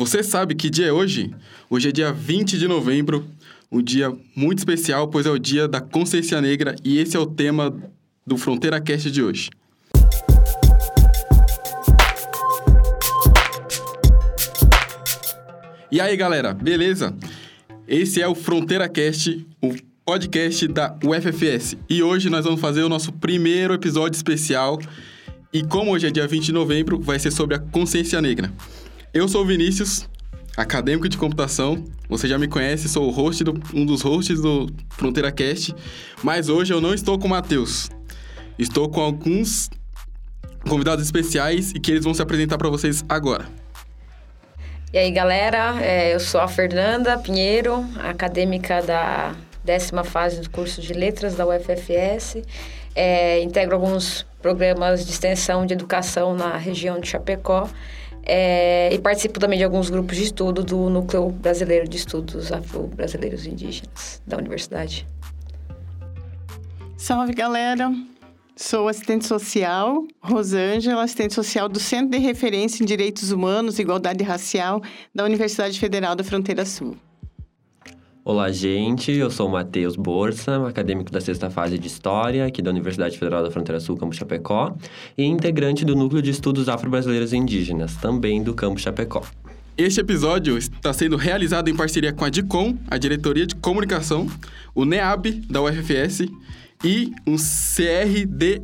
Você sabe que dia é hoje? Hoje é dia 20 de novembro, um dia muito especial, pois é o dia da consciência negra e esse é o tema do Fronteira Cast de hoje. E aí, galera, beleza? Esse é o Fronteira Cast, o podcast da UFFS. E hoje nós vamos fazer o nosso primeiro episódio especial. E como hoje é dia 20 de novembro, vai ser sobre a consciência negra. Eu sou o Vinícius, acadêmico de computação. Você já me conhece, sou o host do, um dos hosts do Fronteira Cast. Mas hoje eu não estou com o Matheus. Estou com alguns convidados especiais e que eles vão se apresentar para vocês agora. E aí, galera, é, eu sou a Fernanda Pinheiro, acadêmica da décima fase do curso de Letras da UFFS. É, integro alguns programas de extensão de educação na região de Chapecó é, e participo também de alguns grupos de estudo do Núcleo Brasileiro de Estudos Afro-Brasileiros Indígenas da universidade. Salve, galera! Sou assistente social, Rosângela, assistente social do Centro de Referência em Direitos Humanos e Igualdade Racial da Universidade Federal da Fronteira Sul. Olá, gente. Eu sou o Matheus Borsa, acadêmico da sexta fase de História, aqui da Universidade Federal da Fronteira Sul, Campo Chapecó, e integrante do Núcleo de Estudos Afro-Brasileiros e Indígenas, também do Campo Chapecó. Este episódio está sendo realizado em parceria com a DICOM, a Diretoria de Comunicação, o NEAB, da UFFS, e o CRDHIR,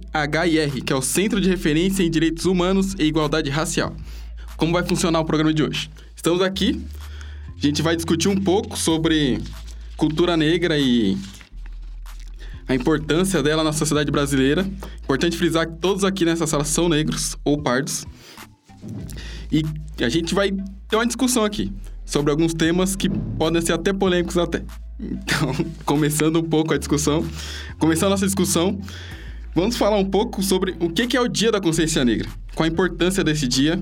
que é o Centro de Referência em Direitos Humanos e Igualdade Racial. Como vai funcionar o programa de hoje? Estamos aqui, a gente vai discutir um pouco sobre cultura negra e a importância dela na sociedade brasileira. Importante frisar que todos aqui nessa sala são negros ou pardos. E a gente vai ter uma discussão aqui sobre alguns temas que podem ser até polêmicos até. Então, começando um pouco a discussão, começando a nossa discussão, vamos falar um pouco sobre o que é o Dia da Consciência Negra, qual a importância desse dia,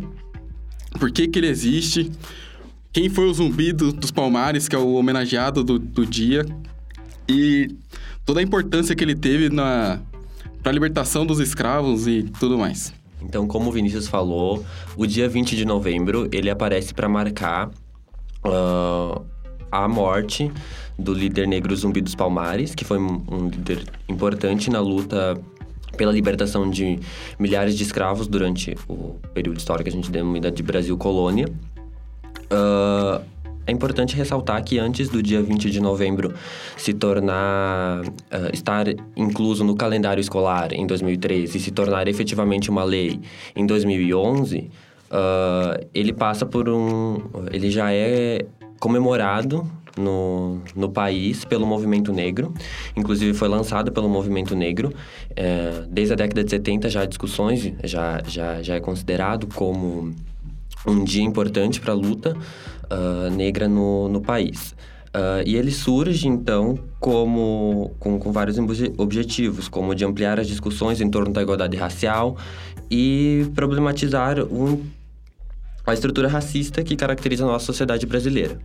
por que, que ele existe, quem foi o zumbi do, dos Palmares, que é o homenageado do, do dia, e toda a importância que ele teve na para a libertação dos escravos e tudo mais. Então, como o Vinícius falou, o dia 20 de novembro ele aparece para marcar uh, a morte do líder negro Zumbi dos Palmares, que foi um líder importante na luta pela libertação de milhares de escravos durante o período histórico que a gente denomina de Brasil Colônia. Uh, é importante ressaltar que antes do dia 20 de novembro se tornar, uh, estar incluso no calendário escolar em 2013 e se tornar efetivamente uma lei em 2011, uh, ah, ele passa por um... ele já é comemorado no, no país pelo movimento negro. Inclusive, foi lançado pelo movimento negro. É, desde a década de 70 já há discussões, já, já, já é considerado como um dia importante para a luta uh, negra no, no país. Uh, e ele surge, então, como, com, com vários objetivos, como de ampliar as discussões em torno da igualdade racial e problematizar um, a estrutura racista que caracteriza a nossa sociedade brasileira.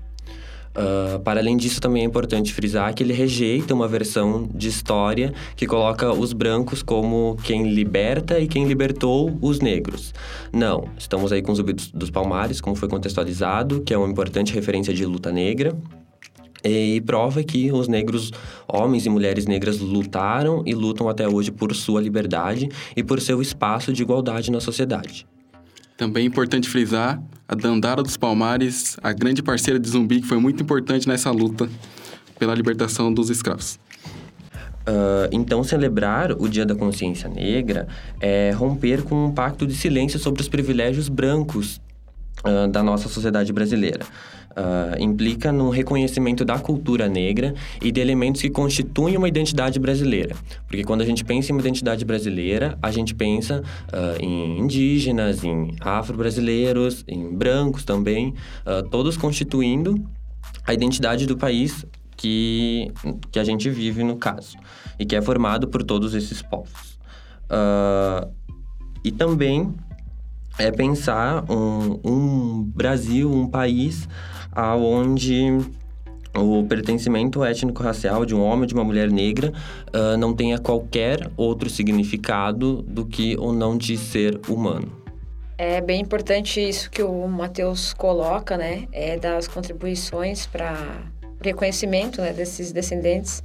Uh, para além disso, também é importante frisar que ele rejeita uma versão de história que coloca os brancos como quem liberta e quem libertou os negros. Não, estamos aí com os Zumbi dos Palmares, como foi contextualizado, que é uma importante referência de luta negra. E prova que os negros, homens e mulheres negras, lutaram e lutam até hoje por sua liberdade e por seu espaço de igualdade na sociedade. Também é importante frisar a Dandara dos Palmares, a grande parceira de Zumbi, que foi muito importante nessa luta pela libertação dos escravos. Uh, então, celebrar o Dia da Consciência Negra é romper com um pacto de silêncio sobre os privilégios brancos uh, da nossa sociedade brasileira uh, implica no reconhecimento da cultura negra e de elementos que constituem uma identidade brasileira. Porque quando a gente pensa em uma identidade brasileira, a gente pensa uh, em indígenas, em afro-brasileiros, em brancos também, uh, todos constituindo a identidade do país que, que a gente vive no caso, e que é formado por todos esses povos. E também é pensar um, um Brasil, um país aonde o pertencimento étnico-racial de um homem ou de uma mulher negra uh, não tenha qualquer outro significado do que o não de ser humano. É bem importante isso que o Matheus coloca, né? É das contribuições para reconhecimento né, desses descendentes uh,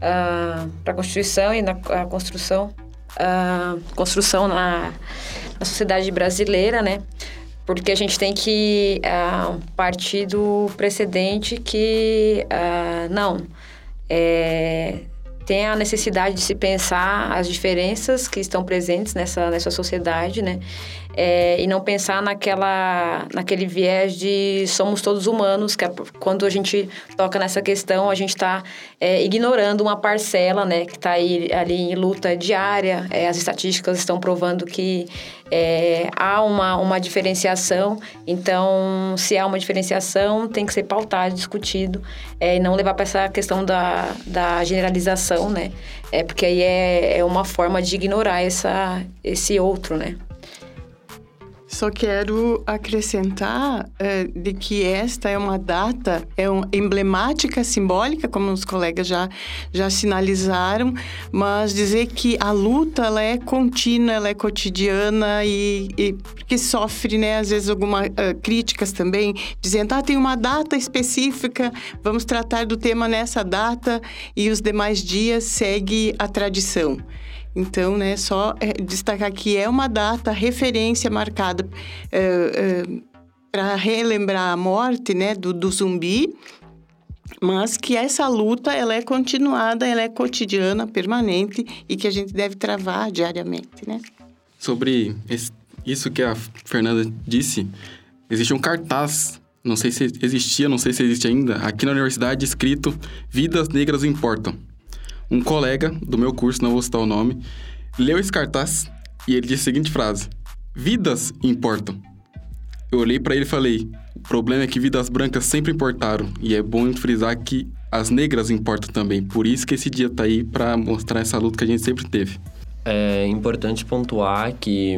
ah, para a Constituição e na construção, uh, construção na, na sociedade brasileira, né? Porque a gente tem que uh, partir do precedente que, não, é, tem a necessidade de se pensar as diferenças que estão presentes nessa, nessa sociedade, né? É, e não pensar naquela, naquele viés de somos todos humanos, que é, quando a gente toca nessa questão, a gente está é, ignorando uma parcela, né? Que está ali em luta diária. É, as estatísticas estão provando que é, há uma, uma diferenciação, então, se há uma diferenciação, tem que ser pautado, discutido, é, e não levar para essa questão da, da generalização, né? É, porque aí é, é uma forma de ignorar essa, esse outro, né? Só quero acrescentar uh, de que esta é uma data é um, emblemática, simbólica, como os colegas já, já sinalizaram, mas dizer que a luta ela é contínua, ela é cotidiana e, e sofre, né, às vezes, algumas uh, críticas também, dizendo, ah, tem uma data específica, vamos tratar do tema nessa data e os demais dias segue a tradição. Então, né, só é, destacar que é uma data referência marcada é, é, para relembrar a morte, né, do, do zumbi, mas que essa luta ela é continuada, ela é cotidiana, permanente e que a gente deve travar diariamente, né? Sobre isso que a Fernanda disse, existe um cartaz, não sei se existia, não sei se existe ainda, aqui na universidade escrito Vidas Negras Importam um colega do meu curso, não vou citar o nome, leu esse cartaz e ele disse a seguinte frase: Vidas importam. Eu olhei para ele e falei: o problema é que vidas brancas sempre importaram e é bom frisar que as negras importam também. Por isso que esse dia tá aí para mostrar essa luta que a gente sempre teve. É importante pontuar que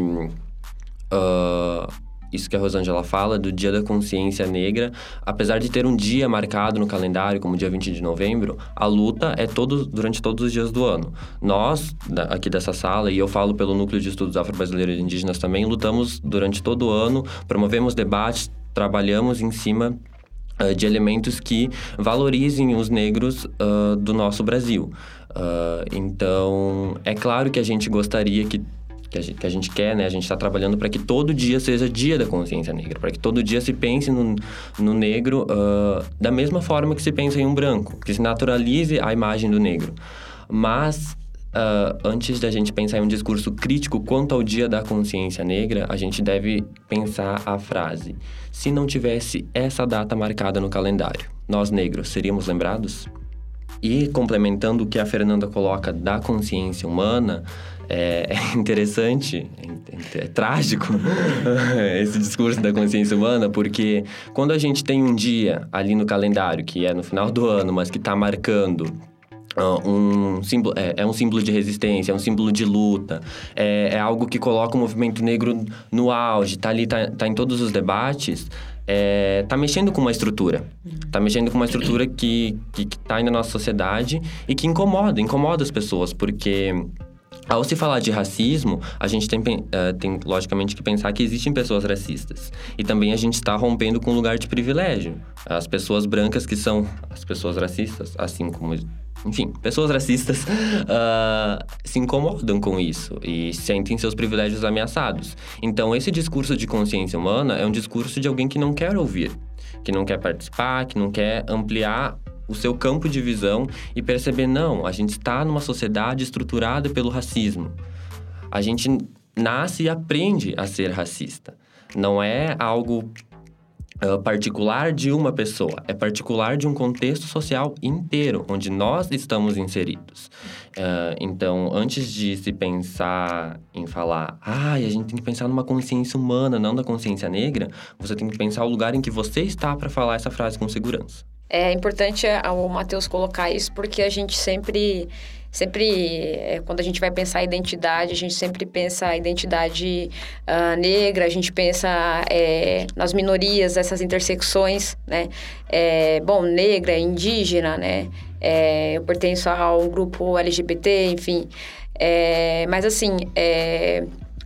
uh, isso que a Rosângela fala, do Dia da Consciência Negra, apesar de ter um dia marcado no calendário, como dia 20 de novembro, a luta é todo, durante todos os dias do ano. Nós, aqui dessa sala, e eu falo pelo Núcleo de Estudos Afro-Brasileiros e Indígenas também, lutamos durante todo o ano, promovemos debates, trabalhamos em cima uh, de elementos que valorizem os negros uh, do nosso Brasil. Uh, então, é claro que a gente gostaria que que a gente, que a gente quer, né? A gente está trabalhando para que todo dia seja dia da consciência negra, para que todo dia se pense no, no negro uh, da mesma forma que se pensa em um branco, que se naturalize a imagem do negro. Mas Uh, antes da gente pensar em um discurso crítico quanto ao Dia da Consciência Negra, a gente deve pensar a frase: se não tivesse essa data marcada no calendário, nós negros seríamos lembrados? E complementando o que a Fernanda coloca da consciência humana, é, é interessante, é, é, é trágico esse discurso da consciência humana, porque quando a gente tem um dia ali no calendário, que é no final do ano, mas que está marcando Uh, um símbolo, é, é, um símbolo de resistência, é um símbolo de luta, é, é, algo que coloca o movimento negro no auge, tá ali, tá, tá em todos os debates, é, tá mexendo com uma estrutura. Tá mexendo com uma estrutura que, que, que tá aí na nossa sociedade e que incomoda, incomoda as pessoas, porque ao se falar de racismo, a gente tem, uh, tem, logicamente que pensar que existem pessoas racistas. E também a gente está rompendo com um lugar de privilégio. As pessoas brancas que são as pessoas racistas, assim como. Enfim, pessoas racistas uh, se incomodam com isso e sentem seus privilégios ameaçados. Então, esse discurso de consciência humana é um discurso de alguém que não quer ouvir, que não quer participar, que não quer ampliar o seu campo de visão e perceber: não, a gente está numa sociedade estruturada pelo racismo. A gente nasce e aprende a ser racista. Não é algo particular de uma pessoa, é particular de um contexto social inteiro, onde nós estamos inseridos. Uh, então, antes de se pensar em falar, ah, a gente tem que pensar numa consciência humana, não da consciência negra, você tem que pensar o lugar em que você está para falar essa frase com segurança. É importante é, o Matheus colocar isso porque a gente sempre sempre é, quando a gente vai pensar a identidade a gente sempre pensa a identidade uh, negra a gente pensa é, nas minorias essas intersecções né? É, bom negra indígena né? É, eu pertenço a um grupo LGBT enfim. É, mas assim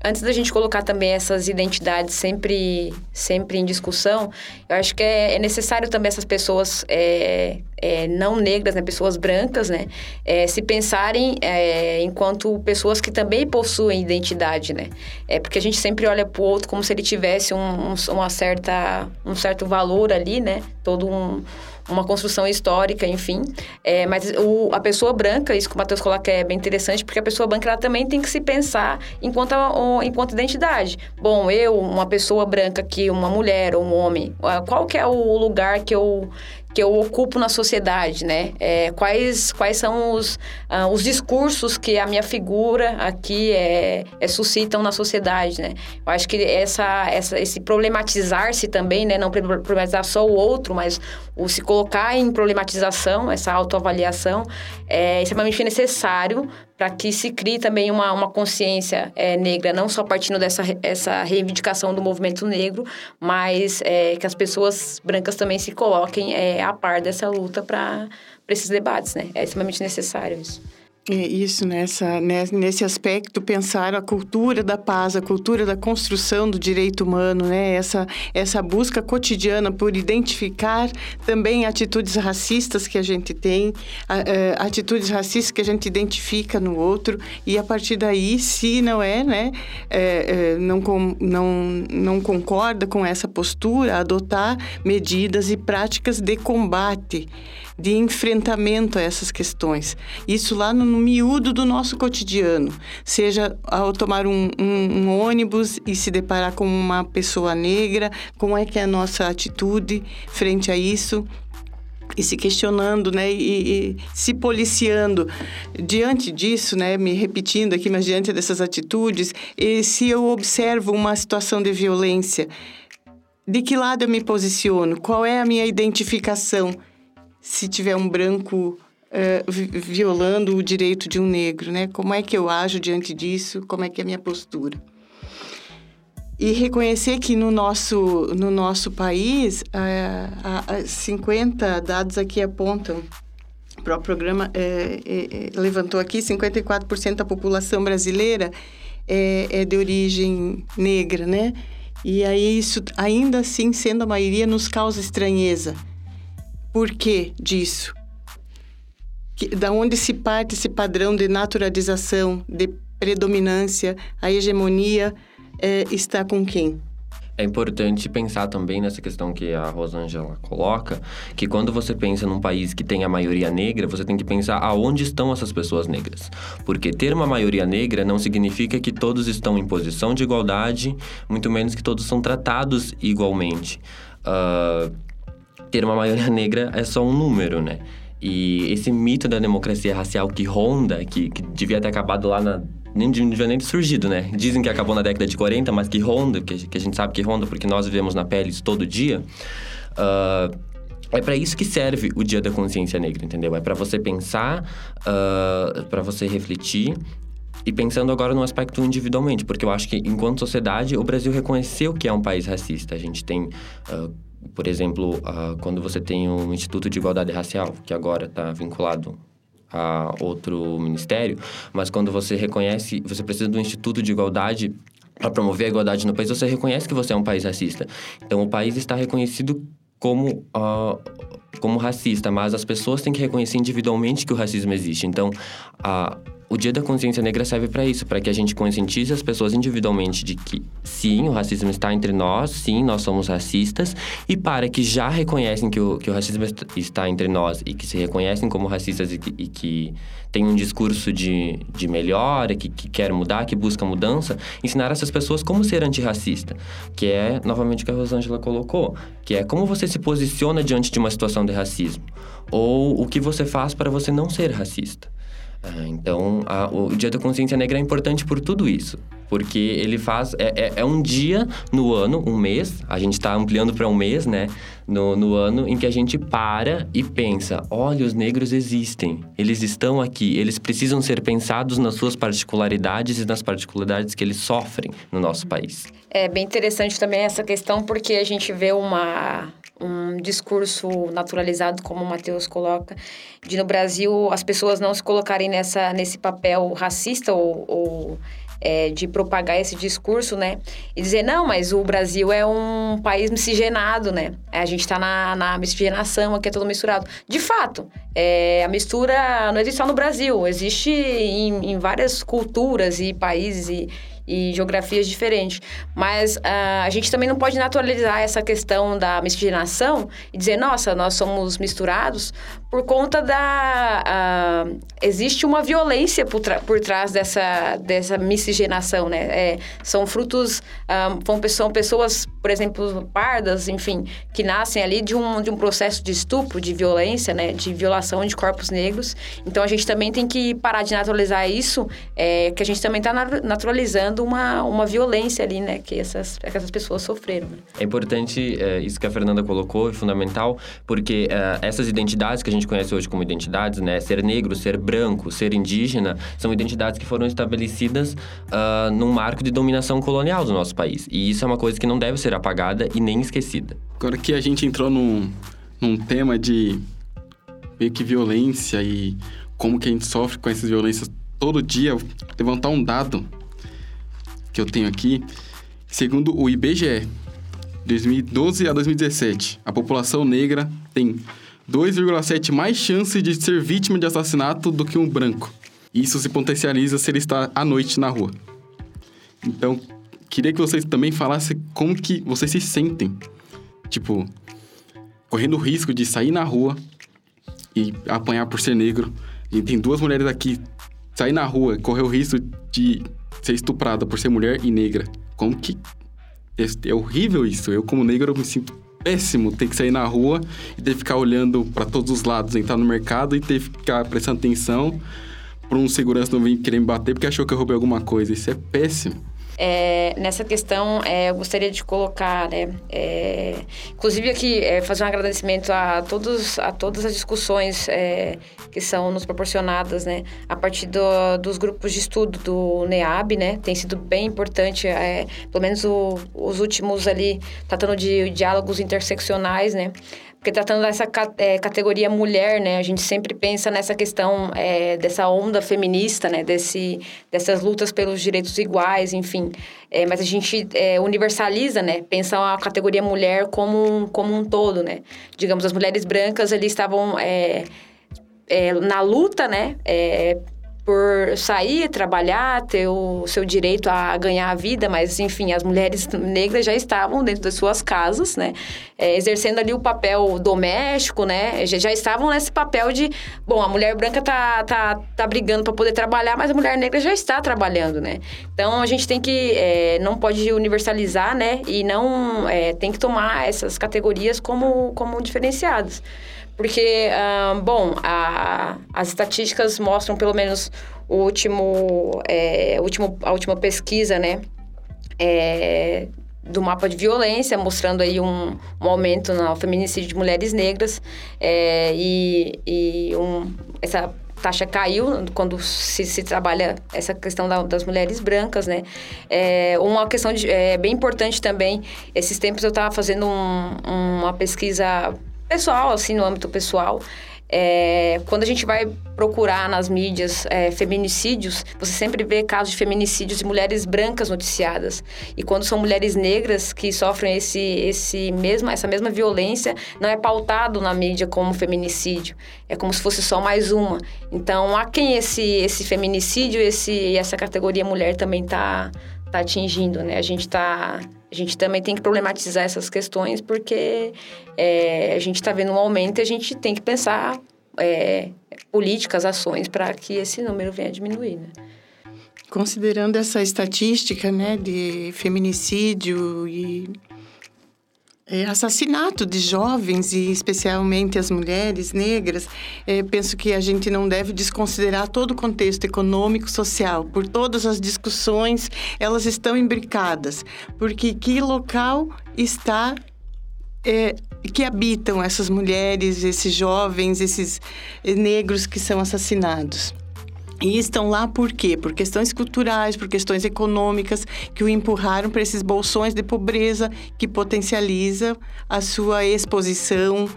antes da gente colocar também essas identidades sempre, sempre em discussão, eu acho que é, é necessário também essas pessoas é, é, não negras, né, pessoas brancas, né, é, se pensarem é, enquanto pessoas que também possuem identidade, né, é porque a gente sempre olha para o outro como se ele tivesse um, um, uma certa, um certo valor ali, né, todo um uma construção histórica, enfim. É, mas o, a pessoa branca, isso que o Matheus coloca é bem interessante, porque a pessoa branca ela também tem que se pensar enquanto, enquanto identidade. Bom, eu, uma pessoa branca que uma mulher ou um homem, qual que é o lugar que eu que eu ocupo na sociedade, né? É, quais, quais são os, uh, os discursos que a minha figura aqui é, é, suscitam na sociedade, né? Eu acho que essa, essa, esse problematizar-se também, né? Não problematizar só o outro, mas o se colocar em problematização, essa autoavaliação, é extremamente necessário para que se crie também uma, uma consciência é, negra, não só partindo dessa essa reivindicação do movimento negro, mas é, que as pessoas brancas também se coloquem é, a par dessa luta para esses debates, né? É extremamente necessário isso. É isso, nessa, nesse aspecto, pensar a cultura da paz, a cultura da construção do direito humano, né? essa, essa busca cotidiana por identificar também atitudes racistas que a gente tem, é, atitudes racistas que a gente identifica no outro, e a partir daí, se não é, né, é, é, não, não, não concorda com essa postura, adotar medidas e práticas de combate de enfrentamento a essas questões. Isso lá no, miúdo do nosso cotidiano, seja ao tomar um, um, um, ônibus e se deparar com uma pessoa negra, como é que é a nossa atitude frente a isso e se questionando, né, e, e, se policiando diante disso, né, me repetindo aqui, mas diante dessas atitudes, e se eu observo uma situação de violência, de que lado eu me posiciono? Qual é a minha identificação? Se tiver um branco uh, violando o direito de um negro, né? Como é que eu ajo diante disso? Como é que é a minha postura? E reconhecer que no nosso, no nosso país, uh, uh, 50 dados aqui apontam, o próprio programa é, é, levantou aqui, 54% da população brasileira é, é de origem negra, né? E aí isso, ainda assim, sendo a maioria, nos causa estranheza por que disso? Que, da onde se parte esse padrão de naturalização, de predominância, a hegemonia é, está com quem? É importante pensar também nessa questão que a Rosângela coloca, que quando você pensa num país que tem a maioria negra, você tem que pensar aonde estão essas pessoas negras. Porque ter uma maioria negra não significa que todos estão em posição de igualdade, muito menos que todos são tratados igualmente. Uh, ter uma maioria negra é só um número, né? E esse mito da democracia racial que ronda, que, que devia ter acabado lá na. Nem devia nem ter surgido, né? Dizem que acabou na década de 40, mas que ronda, que, que a gente sabe que ronda porque nós vivemos na pele isso todo dia. Uh, é para isso que serve o Dia da Consciência Negra, entendeu? É para você pensar, uh, para você refletir e pensando agora no aspecto individualmente, porque eu acho que enquanto sociedade o Brasil reconheceu que é um país racista. A gente tem uh, por exemplo, uh, quando você tem um Instituto de Igualdade Racial, que agora está vinculado a outro ministério, mas quando você reconhece, você precisa do Instituto de Igualdade para promover a igualdade no país, você reconhece que você é um país racista. Então, o país está reconhecido como uh, como racista, mas as pessoas têm que reconhecer individualmente que o racismo existe. Então, a uh, o Dia da Consciência Negra serve para isso, para que a gente conscientize as pessoas individualmente de que sim, o racismo está entre nós, sim, nós somos racistas, e para que já reconhecem que o, que o racismo está entre nós e que se reconhecem como racistas e que, e que têm um discurso de, de melhora, que, que quer mudar, que busca mudança, ensinar essas pessoas como ser antirracista, que é, novamente, o que a Rosângela colocou, que é como você se posiciona diante de uma situação de racismo, ou o que você faz para você não ser racista. Ah, então, a, o Dia da Consciência Negra é importante por tudo isso. Porque ele faz. É, é, é um dia no ano, um mês, a gente está ampliando para um mês, né? No, no ano em que a gente para e pensa: olha, os negros existem, eles estão aqui, eles precisam ser pensados nas suas particularidades e nas particularidades que eles sofrem no nosso país. É bem interessante também essa questão, porque a gente vê uma, um discurso naturalizado, como o Matheus coloca, de no Brasil as pessoas não se colocarem nessa, nesse papel racista ou, ou é, de propagar esse discurso, né? E dizer, não, mas o Brasil é um país miscigenado, né? A gente está na, na miscigenação, aqui é tudo misturado. De fato, é, a mistura não existe só no Brasil, existe em, em várias culturas e países e, e geografias diferentes. Mas uh, a gente também não pode naturalizar essa questão da miscigenação e dizer, nossa, nós somos misturados por conta da... Existe uma violência por, por trás dessa, dessa miscigenação, né? É, são frutos... Uh, são pessoas, por exemplo, pardas, enfim, que nascem ali de um, de um processo de estupro, de violência, né? De violação de corpos negros. Então, a gente também tem que parar de naturalizar isso, é, que a gente também está naturalizando uma, uma violência ali, né? Que essas, que essas pessoas sofreram. Né? É importante, é, isso que a Fernanda colocou, é fundamental, porque é, essas identidades que a gente conhece hoje como identidades, né? Ser negro, ser branco, ser indígena, são identidades que foram estabelecidas uh, num marco de dominação colonial do nosso país. E isso é uma coisa que não deve ser apagada e nem esquecida. Agora que a gente entrou num, num tema de meio que violência e como que a gente sofre com essas violências todo dia, levantar um dado que eu tenho aqui, segundo o IBGE, 2012 a 2017, a população negra tem 2,7 mais chance de ser vítima de assassinato do que um branco. Isso se potencializa se ele está à noite na rua. Então, queria que vocês também falassem como que vocês se sentem. Tipo, correndo o risco de sair na rua e apanhar por ser negro. E tem duas mulheres aqui, sair na rua, correr o risco de ser estuprada por ser mulher e negra. Como que. É, é horrível isso. Eu, como negro, eu me sinto péssimo ter que sair na rua e ter que ficar olhando para todos os lados, entrar no mercado e ter que ficar prestando atenção para um segurança não vir querer me bater porque achou que eu roubei alguma coisa. Isso é péssimo. É, nessa questão, é, eu gostaria de colocar, né, é, inclusive aqui, é, fazer um agradecimento a, todos, a todas as discussões é, que são nos proporcionadas, né, a partir do, dos grupos de estudo do NEAB, né, tem sido bem importante, é, pelo menos o, os últimos ali, tratando de diálogos interseccionais, né, porque tratando dessa é, categoria mulher, né, a gente sempre pensa nessa questão é, dessa onda feminista, né, desse, dessas lutas pelos direitos iguais, enfim. É, mas a gente universaliza, né, pensa a categoria mulher como, como um todo, né. Digamos, as mulheres brancas ali estavam na luta, né, por sair, trabalhar, ter o seu direito a ganhar a vida, mas enfim, as mulheres negras já estavam dentro das suas casas, né, é, exercendo ali o papel doméstico, né, já, já, estavam nesse papel de, bom, a mulher branca tá, tá, tá brigando para poder trabalhar, mas a mulher negra já está trabalhando, né. Então a gente tem que, é, não pode universalizar, né, e não é, tem que tomar essas categorias como, como diferenciadas. Porque, uh, bom, a, as estatísticas mostram pelo menos o último, é, último, a última pesquisa, né? É, do mapa de violência, mostrando aí um, um aumento no feminicídio de mulheres negras. É, e e um, essa taxa caiu quando se, se trabalha essa questão da, das mulheres brancas, né? É, uma questão de, é, bem importante também, esses tempos eu estava fazendo um, uma pesquisa pessoal, assim, no âmbito pessoal. É, quando a gente vai procurar nas mídias é, feminicídios, você sempre vê casos de feminicídios de mulheres brancas noticiadas. E quando são mulheres negras que sofrem esse, esse mesma, essa mesma violência, não é pautado na mídia como feminicídio. É como se fosse só mais uma. Então, a quem esse, esse feminicídio esse, essa categoria mulher também está tá atingindo, né? A gente está a gente também tem que problematizar essas questões porque é, a gente está vendo um aumento e a gente tem que pensar é, políticas, ações para que esse número venha a diminuir. Né? Considerando essa estatística né, de feminicídio e é, assassinato de jovens e especialmente as mulheres negras, é, penso que a gente não deve desconsiderar todo o contexto econômico, social. Por todas as discussões, elas estão imbricadas, porque que local está é, que habitam essas mulheres, esses jovens, esses negros que são assassinados. E estão lá por quê? Por questões culturais, por questões econômicas que o empurraram para esses bolsões de pobreza que potencializa a sua exposição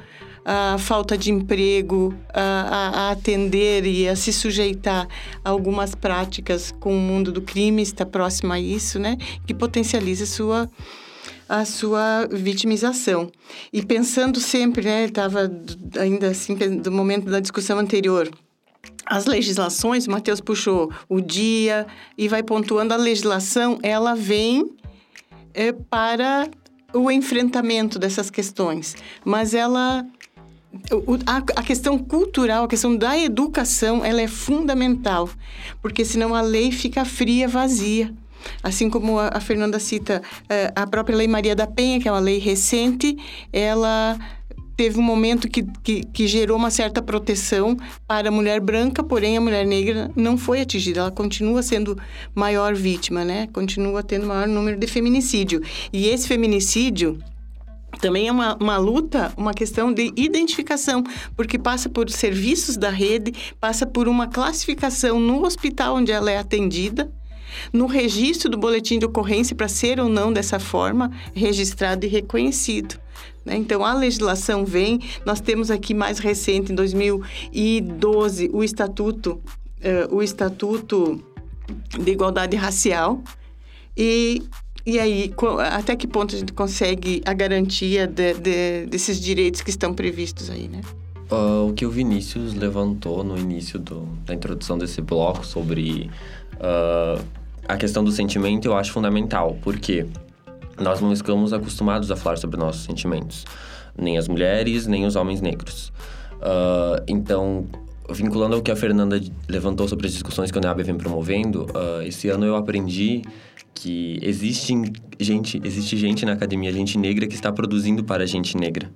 a falta de emprego, a, a, a, atender e a se sujeitar a algumas práticas com o mundo do crime, está próximo a isso, né? Que potencializa a sua, a sua vitimização. E pensando sempre, né? Estava ainda assim, do momento da discussão anterior, as legislações, o Matheus puxou o dia e vai pontuando a legislação, ela vem é, para o enfrentamento dessas questões, mas ela a, questão cultural, a questão da educação, ela é fundamental, porque senão a lei fica fria, vazia. Assim como a, Fernanda cita, é, a própria Lei Maria da Penha, que é uma lei recente, ela teve um momento que, que, que, gerou uma certa proteção para a mulher branca, porém a mulher negra não foi atingida. Ela continua sendo maior vítima, né? Continua tendo maior número de feminicídio. E esse feminicídio também é uma, uma luta, uma questão de identificação, porque passa por serviços da rede, passa por uma classificação no hospital onde ela é atendida, no registro do boletim de ocorrência para ser ou não dessa forma registrado e reconhecido. Né? Então, a legislação vem, nós temos aqui mais recente, em 2012, o Estatuto, uh, o Estatuto de Igualdade Racial, e, e aí, até que ponto a gente consegue a garantia de, de, desses direitos que estão previstos aí, né? Uh, o que o Vinícius levantou no início do, da introdução desse bloco sobre uh, a questão do sentimento, eu acho fundamental, porque nós não estamos acostumados a falar sobre nossos sentimentos, nem as mulheres, nem os homens negros. Uh, então, vinculando ao que a Fernanda levantou sobre as discussões que o NEAB vem promovendo, uh, esse ano eu aprendi que existe gente, existe gente na academia, gente negra, que está produzindo para gente negra.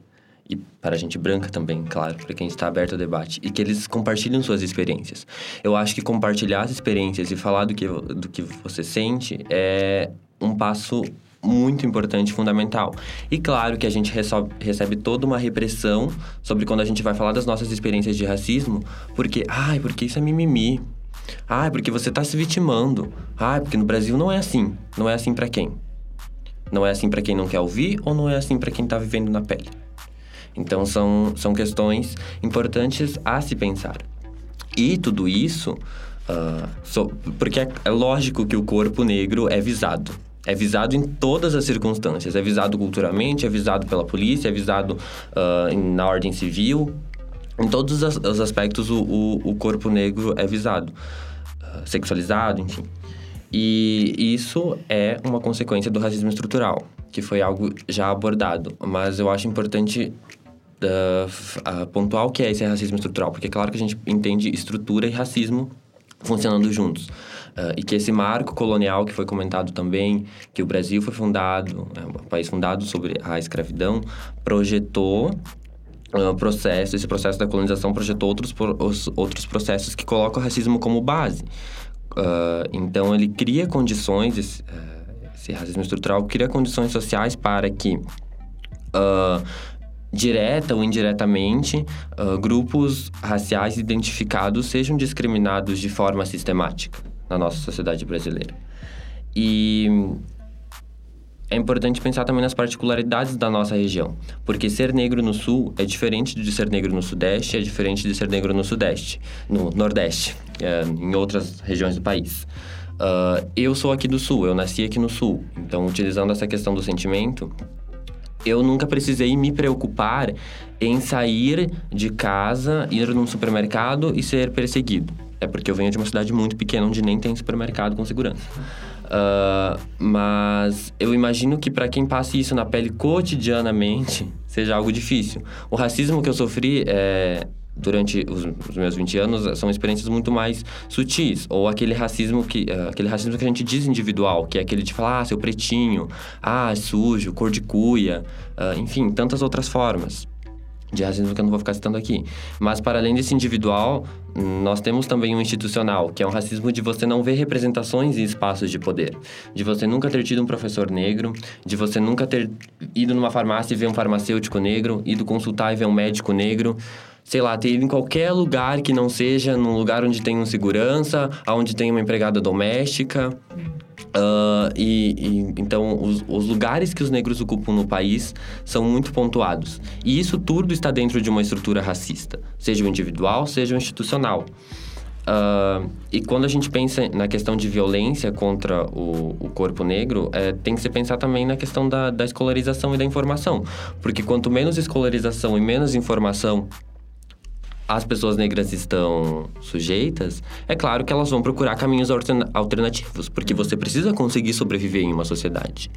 E para gente branca também, claro, para quem está aberto ao debate. E que eles compartilham suas experiências. Eu acho que compartilhar as experiências e falar do que, do que você sente é um passo muito importante, fundamental. E claro que a gente recebe toda uma repressão sobre quando a gente vai falar das nossas experiências de racismo, porque, ai, porque isso é mimimi. Ai, porque você está se vitimando. Ai, porque no Brasil não é assim. Não é assim para quem? Não é assim para quem não quer ouvir ou não é assim para quem está vivendo na pele? Então são, são questões importantes a se pensar. E tudo isso, uh, so, porque é, é lógico que o corpo negro é visado. É visado em todas as circunstâncias. É visado culturalmente, é visado pela polícia, é visado uh, na ordem civil. Em todos os aspectos, o, o, o corpo negro é visado. Uh, sexualizado, enfim. E isso é uma consequência do racismo estrutural, que foi algo já abordado. Mas eu acho importante uh, pontuar o que é esse racismo estrutural, porque é claro que a gente entende estrutura e racismo funcionando juntos. Uh, e que esse marco colonial que foi comentado também, que o Brasil foi fundado, é um país fundado sobre a escravidão, projetou uh, processo, esse processo da colonização projetou outros, os, outros processos que colocam o racismo como base. Uh, então, ele cria condições, esse, esse, racismo estrutural cria condições sociais para que direta ou indiretamente, uh, grupos raciais identificados sejam discriminados de forma sistemática na nossa sociedade brasileira. E é importante pensar também nas particularidades da nossa região, porque ser negro no sul é diferente de ser negro no sudeste, é diferente de ser negro no sudeste, no nordeste, é, em outras regiões do país. Uh, eu sou aqui do sul, eu nasci aqui no sul, então utilizando essa questão do sentimento, eu nunca precisei me preocupar em sair de casa, ir num supermercado e ser perseguido. É porque eu venho de uma cidade muito pequena onde nem tem supermercado com segurança. Uh, mas eu imagino que para quem passe isso na pele cotidianamente seja algo difícil. O racismo que eu sofri é, durante os, os, meus 20 anos são experiências muito mais sutis ou aquele racismo que uh, aquele racismo que a gente diz individual que é aquele de falar ah, seu pretinho ah sujo cor de cuia uh, enfim tantas outras formas de racismo que eu não vou ficar citando aqui. Mas, para além desse individual, nós temos também um institucional, que é um racismo de você não ver representações em espaços de poder. De você nunca ter tido um professor negro, de você nunca ter ido numa farmácia e ver um farmacêutico negro, ido consultar e ver um médico negro sei lá, ter ido em qualquer lugar que não seja num lugar onde tem um segurança, onde tem uma empregada doméstica. Uh, e, e, então os, os, lugares que os negros ocupam no país são muito pontuados e isso tudo está dentro de uma estrutura racista, seja o individual, seja o institucional. Uh, e quando a gente pensa na questão de violência contra o, o corpo negro, é, tem que se pensar também na questão da, da escolarização e da informação, porque quanto menos escolarização e menos informação as pessoas negras estão sujeitas, é claro que elas vão procurar caminhos alternativos, porque você precisa conseguir sobreviver em uma sociedade.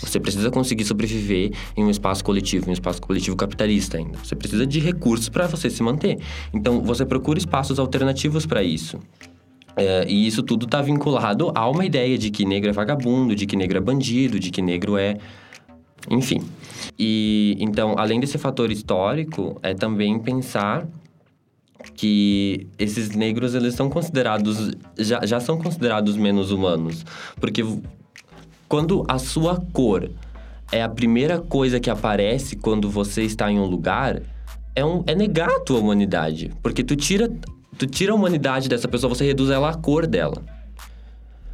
Você precisa conseguir sobreviver em um espaço coletivo, em um espaço coletivo capitalista ainda. Você precisa de recursos para você se manter. Então, você procura espaços alternativos para isso. É, e isso tudo está vinculado a uma ideia de que negro é vagabundo, de que negro é bandido, de que negro é. Enfim. E então, além desse fator histórico, é também pensar que esses negros eles são considerados já, já são considerados menos humanos. Porque quando a sua cor é a primeira coisa que aparece quando você está em um lugar é, um, é negar a tua humanidade. Porque tu tira tu tira a humanidade dessa pessoa você reduz ela à cor dela.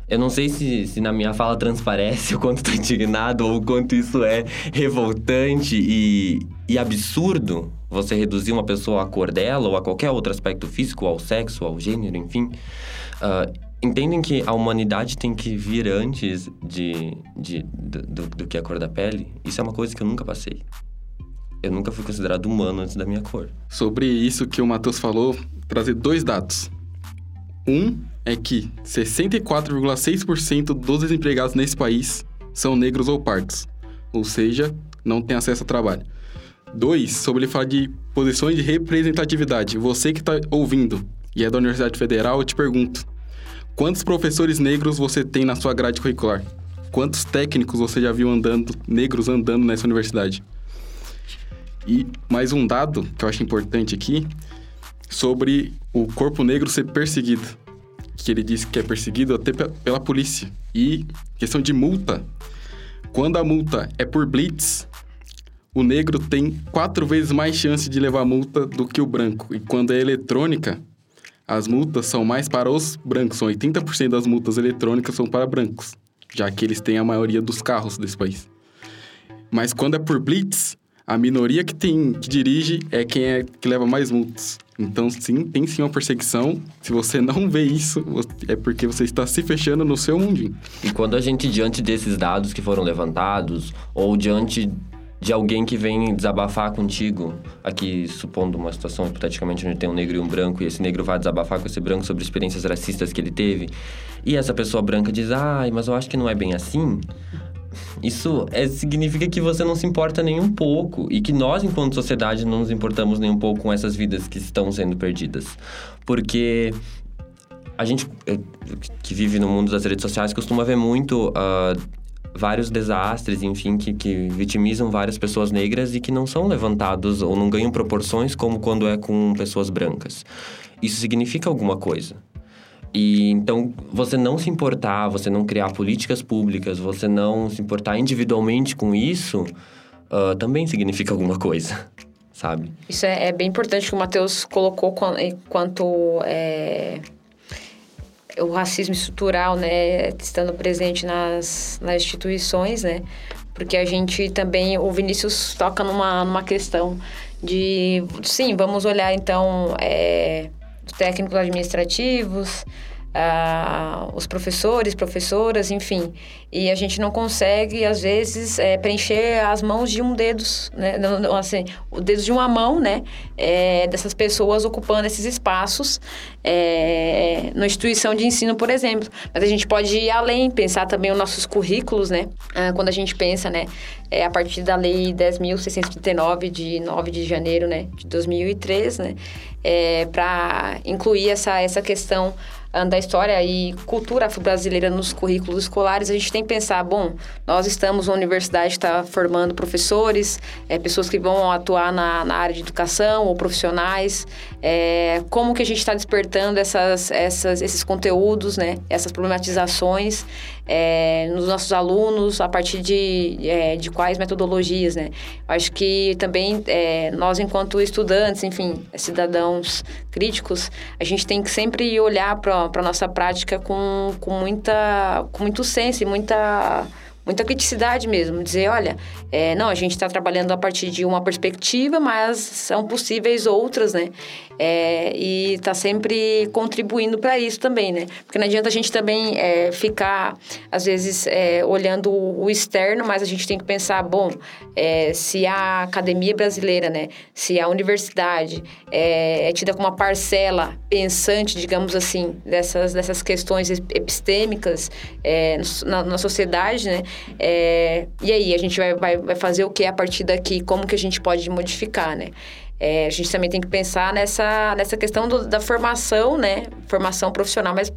Eu não sei se, se na minha fala transparece o quanto tô indignado ou o quanto isso é revoltante e, e absurdo você reduzir uma pessoa à cor dela ou a qualquer outro aspecto físico, ao sexo, ao gênero, enfim. Uh, entendem que a humanidade tem que vir antes de, de, do, do que a cor da pele? Isso é uma coisa que eu nunca passei. Eu nunca fui considerado humano antes da minha cor. Sobre isso que o Matheus falou, trazer dois dados. Um é que 64,6% dos desempregados nesse país são negros ou pardos, ou seja, não têm acesso a trabalho. Dois, sobre ele falar de posições de representatividade. Você que está ouvindo e é da Universidade Federal, eu te pergunto: quantos professores negros você tem na sua grade curricular? Quantos técnicos você já viu andando, negros andando nessa universidade? E mais um dado que eu acho importante aqui sobre o corpo negro ser perseguido. Que ele disse que é perseguido até pela polícia. E questão de multa. Quando a multa é por blitz, o negro tem quatro vezes mais chance de levar multa do que o branco. E quando é eletrônica, as multas são mais para os brancos. São 80% das multas eletrônicas são para brancos, já que eles têm a maioria dos carros desse país. Mas quando é por blitz, a minoria que tem que dirige é quem é que leva mais multas. Então, sim, tem sim uma perseguição. Se você não vê isso, é porque você está se fechando no seu mundinho. E quando a gente, diante desses dados que foram levantados, ou diante de alguém que vem desabafar contigo, aqui supondo uma situação hipoteticamente onde tem um negro e um branco, e esse negro vai desabafar com esse branco sobre experiências racistas que ele teve, e essa pessoa branca diz, ai, mas eu acho que não é bem assim. Isso é, significa que você não se importa nem um pouco e que nós, enquanto sociedade, não nos importamos nem um pouco com essas vidas que estão sendo perdidas. Porque a gente que vive no mundo das redes sociais costuma ver muito uh, vários desastres, enfim, que, que vitimizam várias pessoas negras e que não são levantados ou não ganham proporções como quando é com pessoas brancas. Isso significa alguma coisa. E então, você não se importar, você não criar políticas públicas, você não se importar individualmente com isso, uh, também significa alguma coisa, sabe? Isso é, é, bem importante que o Matheus colocou quanto é, o racismo estrutural, né, estando presente nas, nas instituições, né, porque a gente também, o Vinícius toca numa, numa questão de, sim, vamos olhar então é, os técnicos administrativos, ah, os professores, professoras, enfim. E a gente não consegue, às vezes, é, preencher as mãos de um dedo, né? Assim, o dedo de uma mão, né? É, dessas pessoas ocupando esses espaços é, na instituição de ensino, por exemplo. Mas a gente pode ir além, pensar também os nossos currículos, né? Ah, quando a gente pensa, né? A partir da Lei 10.639, de 9 de janeiro né? de 2003, né? Para incluir essa, essa questão da história e cultura afro-brasileira nos currículos escolares, a gente tem que pensar, bom, nós estamos, uma universidade está formando professores, é, pessoas que vão atuar na, na área de educação ou profissionais, é, como que a gente está despertando essas, essas, esses conteúdos, né, essas problematizações, é, nos nossos alunos, a partir de, é, de quais metodologias, né? Acho que também é, nós, enquanto estudantes, enfim, cidadãos críticos, a gente tem que sempre olhar para a nossa prática com, com, muita, com muito senso e muita muita criticidade mesmo, dizer, olha, é, não, a gente está trabalhando a partir de uma perspectiva, mas são possíveis outras, né? É, e está sempre contribuindo para isso também, né? Porque não adianta a gente também é, ficar, às vezes, é, olhando o externo, mas a gente tem que pensar, bom, é, se a academia brasileira, né? Se a universidade é, é tida como uma parcela pensante, digamos assim, dessas, dessas questões epistêmicas na, na sociedade, né? É, e aí, a gente vai, vai, vai fazer o que a partir daqui? Como que a gente pode modificar, né? É, a gente também tem que pensar nessa, nessa questão do, da formação, né? Formação profissional, mas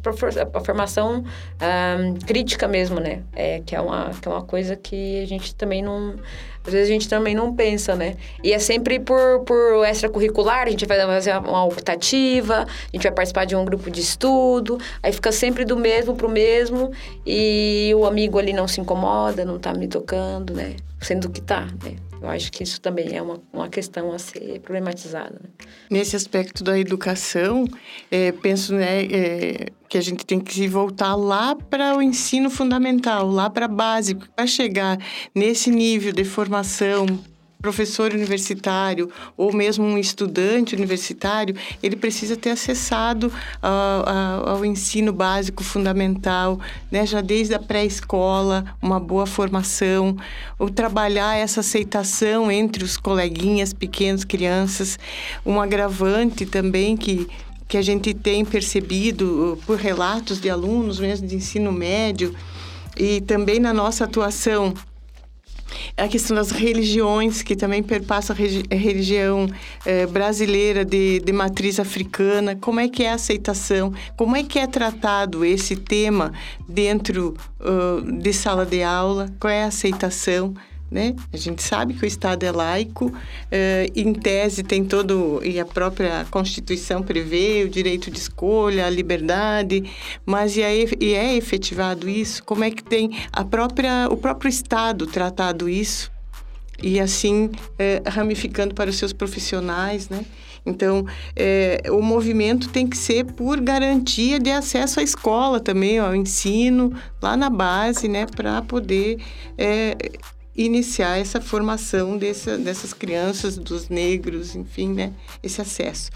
a formação um, crítica mesmo, né? É, que, é uma, que é uma coisa que a gente também não... Às vezes a gente também não pensa, né? E é sempre por, por extracurricular, a gente vai fazer uma optativa, a gente vai participar de um grupo de estudo, aí fica sempre do mesmo pro mesmo, e o amigo ali não se incomoda, não tá me tocando, né? Sendo que tá, né? Eu acho que isso também é uma, uma questão a ser problematizada. Né? Nesse aspecto da educação, é, penso né, é, que a gente tem que voltar lá para o ensino fundamental, lá para base, para chegar nesse nível de formação professor universitário ou mesmo um estudante universitário, ele precisa ter acessado ao, ao ensino básico fundamental, né? já desde a pré-escola, uma boa formação, ou trabalhar essa aceitação entre os coleguinhas, pequenas crianças, um agravante também que que a gente tem percebido uh, por relatos de alunos mesmo de ensino médio e também na nossa atuação a questão das religiões, que também perpassa a religião eh, brasileira de, de matriz africana. Como é que é a aceitação? Como é que é tratado esse tema dentro uh, de sala de aula? Qual é a aceitação? Né? A gente sabe que o Estado é laico, eh, em tese tem todo, e a própria Constituição prevê o direito de escolha, a liberdade, mas e é, e é efetivado isso? Como é que tem a própria, o próprio Estado tratado isso? E assim, eh, ramificando para os seus profissionais, né? Então, é, o movimento tem que ser por garantia de acesso à escola também, ao ensino, lá na base, né? Para poder é, iniciar essa formação dessa, dessas crianças, dos negros, enfim, né? Esse acesso.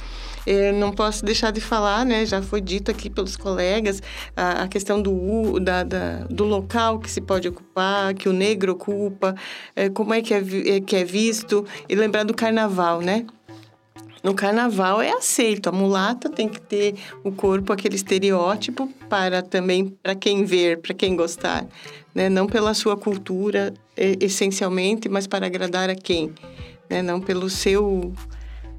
Eu não posso deixar de falar, né? Já foi dito aqui pelos colegas a, a questão do, da, da, do local que se pode ocupar, que o negro ocupa, é, como é que é, é, que é visto e lembrar do carnaval, né? No carnaval é aceito, a mulata tem que ter o corpo, aquele estereótipo, para também, para quem ver, para quem gostar. Né? Não pela sua cultura, essencialmente, mas para agradar a quem. Né? Não pelo seu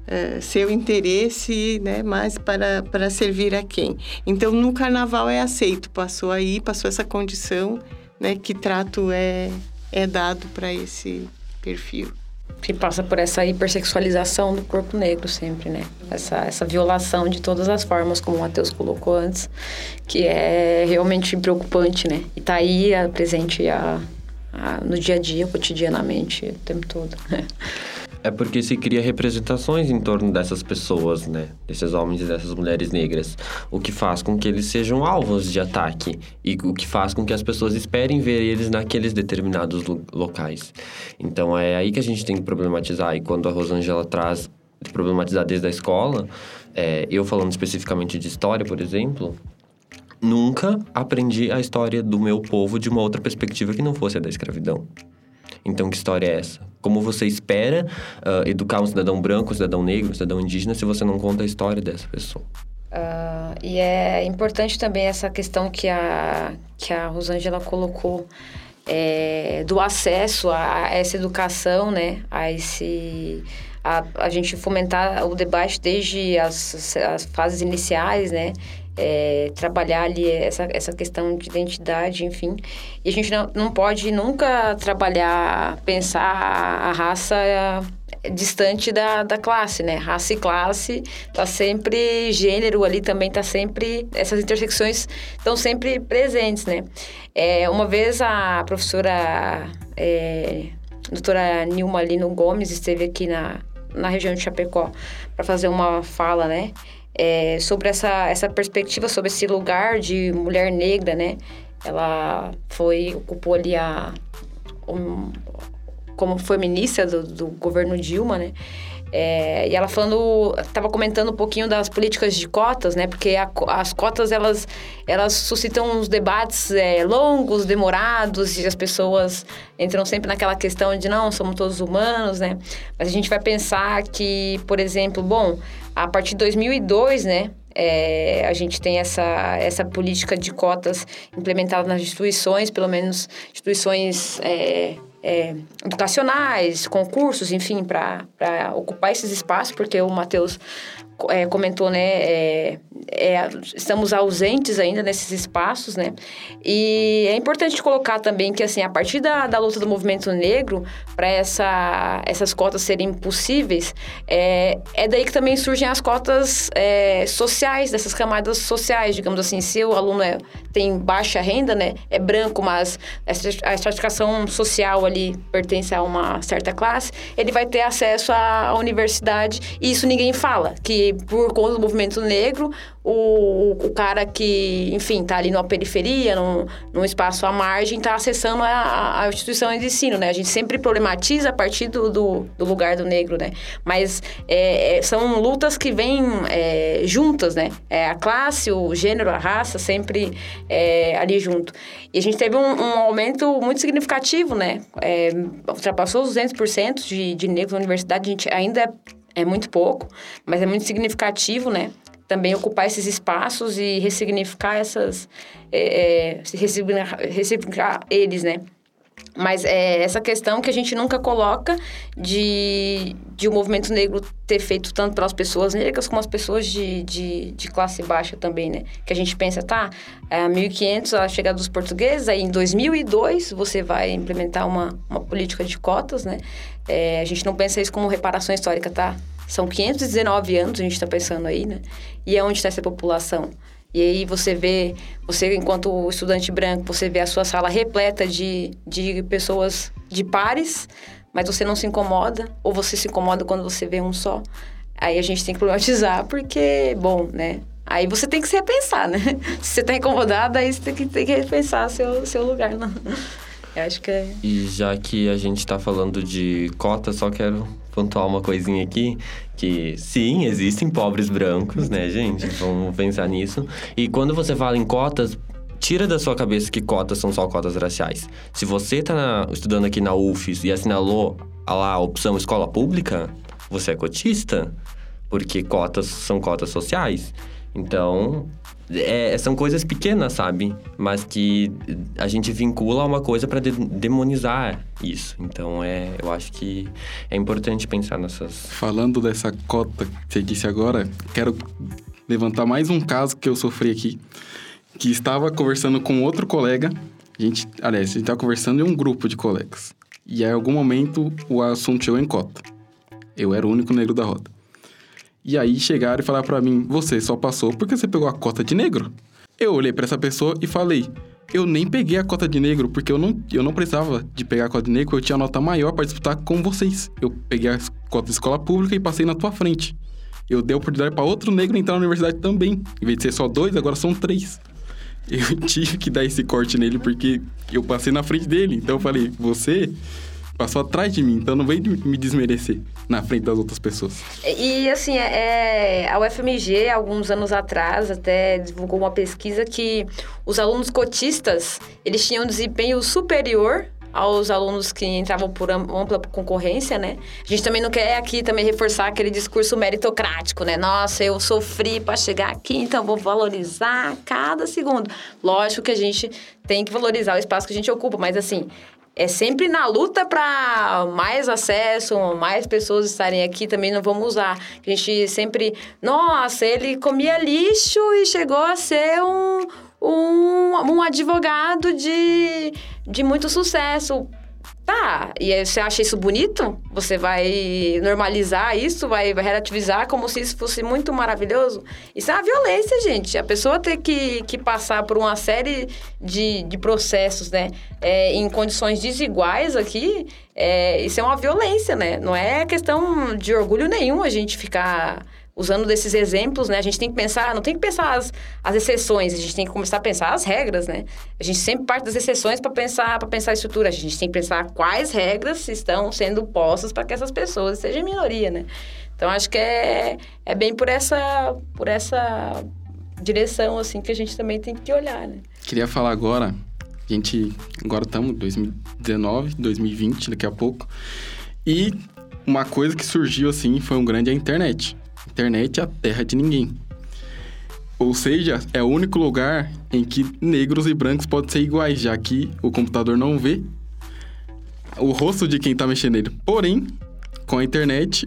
Uh, seu interesse, né, mas para, para servir a quem. Então, no carnaval é aceito, passou aí, passou essa condição, né, que trato é, é dado para esse perfil que passa por essa hipersexualização do corpo negro sempre, né? Essa, essa violação de todas as formas, como o Matheus colocou antes, que é realmente preocupante, né? E tá aí presente a, a, no dia a dia, cotidianamente, o tempo todo. É porque se cria representações em torno dessas pessoas, né? Desses homens e dessas mulheres negras. O que faz com que eles sejam alvos de ataque. E o que faz com que as pessoas esperem ver eles naqueles determinados locais. Então é aí que a gente tem que problematizar. E quando a Rosângela traz de problematizar desde a escola, é, eu falando especificamente de história, por exemplo, nunca aprendi a história do meu povo de uma outra perspectiva que não fosse a da escravidão. Então, que história é essa? Como você espera uh, educar um cidadão branco, um cidadão negro, um cidadão indígena, se você não conta a história dessa pessoa? Uh, e é importante também essa questão que a, que a Rosângela colocou é, do acesso a essa educação, né? A esse a, a gente fomentar o debate desde as, as fases iniciais, né? É, trabalhar ali essa, essa questão de identidade, enfim. E a gente não, não pode nunca trabalhar, pensar a raça distante da, da classe, né? Raça e classe tá sempre gênero ali também tá sempre essas intersecções estão sempre presentes, né? É, uma vez a professora é, doutora Nilma Lino Gomes esteve aqui na, na região de Chapecó para fazer uma fala, né? É, sobre essa, essa perspectiva, sobre esse lugar de mulher negra, né? Ela foi, ocupou ali a, um, como foi ministra do, do governo Dilma, né? É, e ela falando, estava comentando um pouquinho das políticas de cotas, né? Porque a, as cotas elas, elas suscitam uns debates é, longos, demorados e as pessoas entram sempre naquela questão de não, somos todos humanos, né? Mas a gente vai pensar que, por exemplo, bom, a partir de 2002, né? É, a gente tem essa, essa política de cotas implementada nas instituições, pelo menos instituições é, educacionais, concursos, enfim, para ocupar esses espaços, porque o Matheus é, comentou, né, é, é, estamos ausentes ainda nesses espaços, né, e é importante colocar também que, assim, a partir da, da luta do movimento negro, para essa, essas cotas serem possíveis, é, é daí que também surgem as cotas é, sociais, dessas camadas sociais, digamos assim, se o aluno é, tem baixa renda, né, é branco, mas a estratificação social ali pertence a uma certa classe, ele vai ter acesso à universidade, e isso ninguém fala, que por conta do movimento negro, o, o cara que, enfim, está ali numa periferia, num, num espaço à margem, está acessando a, a instituição de ensino, né? A gente sempre problematiza a partir do, do, do lugar do negro, né? Mas é, é, são lutas que vêm é, juntas, né? É, a classe, o gênero, a raça, sempre é, ali junto. E a gente teve um, um aumento muito significativo, né? É, ultrapassou os 200% de, de negros na universidade. A gente ainda é é muito pouco, mas é muito significativo, né? Também ocupar esses espaços e ressignificar essas... É, é, ressignificar, ressignificar eles, né? Mas é essa questão que a gente nunca coloca de, de o movimento negro ter feito tanto pelas pessoas negras como as pessoas de, de, de classe baixa também, né? Que a gente pensa, tá, é 1500 a chegada dos portugueses, aí em 2002 você vai implementar uma, uma política de cotas, né? É, a gente não pensa isso como reparação histórica, tá? São 519 anos a gente está pensando aí, né? E é onde está essa população? E aí você vê, você enquanto estudante branco, você vê a sua sala repleta de, de pessoas de pares, mas você não se incomoda, ou você se incomoda quando você vê um só. Aí a gente tem que problematizar, porque, bom, né? Aí você tem que se repensar, né? Se você tá incomodado, aí você tem que, tem que repensar seu, seu lugar. Não. Acho que é... E já que a gente tá falando de cota, só quero pontuar uma coisinha aqui, que sim, existem pobres brancos, né, gente? Vamos pensar nisso. E quando você fala em cotas, tira da sua cabeça que cotas são só cotas raciais. Se você está na, estudando aqui na UFES e assinalou a lá a opção escola pública, você é cotista, porque cotas são cotas sociais. Então, é, são coisas pequenas, sabe? Mas que a gente vincula a uma coisa para de demonizar isso. Então, é, eu acho que é importante pensar nessas. Falando dessa cota que você disse agora, quero levantar mais um caso que eu sofri aqui. Que estava conversando com outro colega. A gente, aliás, a gente estava conversando em um grupo de colegas. E em algum momento o assunto chegou em cota. Eu era o único negro da roda. E aí chegaram e falaram para mim: Você só passou porque você pegou a cota de negro. Eu olhei para essa pessoa e falei: Eu nem peguei a cota de negro porque eu não, eu não precisava de pegar a cota de negro, eu tinha nota maior para disputar com vocês. Eu peguei a cota de escola pública e passei na tua frente. Eu dei a oportunidade para outro negro entrar na universidade também. Em vez de ser só dois, agora são três. Eu tive que dar esse corte nele porque eu passei na frente dele. Então eu falei: Você passou atrás de mim, então não vem me desmerecer na frente das outras pessoas. E, assim, é, é a UFMG, alguns anos atrás, até divulgou uma pesquisa que os alunos cotistas, eles tinham um desempenho superior aos alunos que entravam por ampla concorrência, né? A gente também não quer aqui também reforçar aquele discurso meritocrático, né? Nossa, eu sofri para chegar aqui, então vou valorizar cada segundo. Lógico que a gente tem que valorizar o espaço que a gente ocupa, mas assim, é sempre na luta para mais acesso, mais pessoas estarem aqui, também não vamos usar. A gente sempre, nossa, ele comia lixo e chegou a ser um, um, um advogado de, de muito sucesso. Tá, e você acha isso bonito? Você vai normalizar isso, vai, vai relativizar como se isso fosse muito maravilhoso? Isso é uma violência, gente. A pessoa ter que, que passar por uma série de, de processos, né? É, em condições desiguais aqui, é, isso é uma violência, né? Não é questão de orgulho nenhum a gente ficar usando desses exemplos, né? A gente tem que pensar, não tem que pensar as, as exceções, a gente tem que começar a pensar as regras, né? A gente sempre parte das exceções para pensar para pensar a estrutura. A gente tem que pensar quais regras estão sendo postas para que essas pessoas sejam minoria, né? Então acho que é, é bem por essa por essa direção assim que a gente também tem que olhar, né? Queria falar agora, a gente agora estamos em 2019, 2020, daqui a pouco. E uma coisa que surgiu assim foi um grande a internet internet é a terra de ninguém. Ou seja, é o único lugar em que negros e brancos podem ser iguais, já que o computador não vê o rosto de quem está mexendo nele. Porém, com a internet,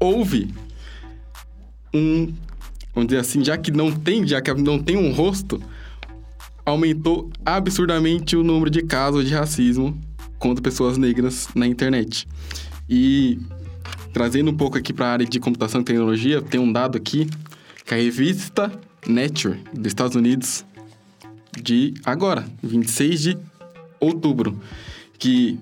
houve um. Vamos dizer assim, já que não tem, já que não tem um rosto, aumentou absurdamente o número de casos de racismo contra pessoas negras na internet. E Trazendo um pouco aqui para a área de computação e tecnologia, tem um dado aqui que a revista Nature dos Estados Unidos de agora, 26 de outubro, que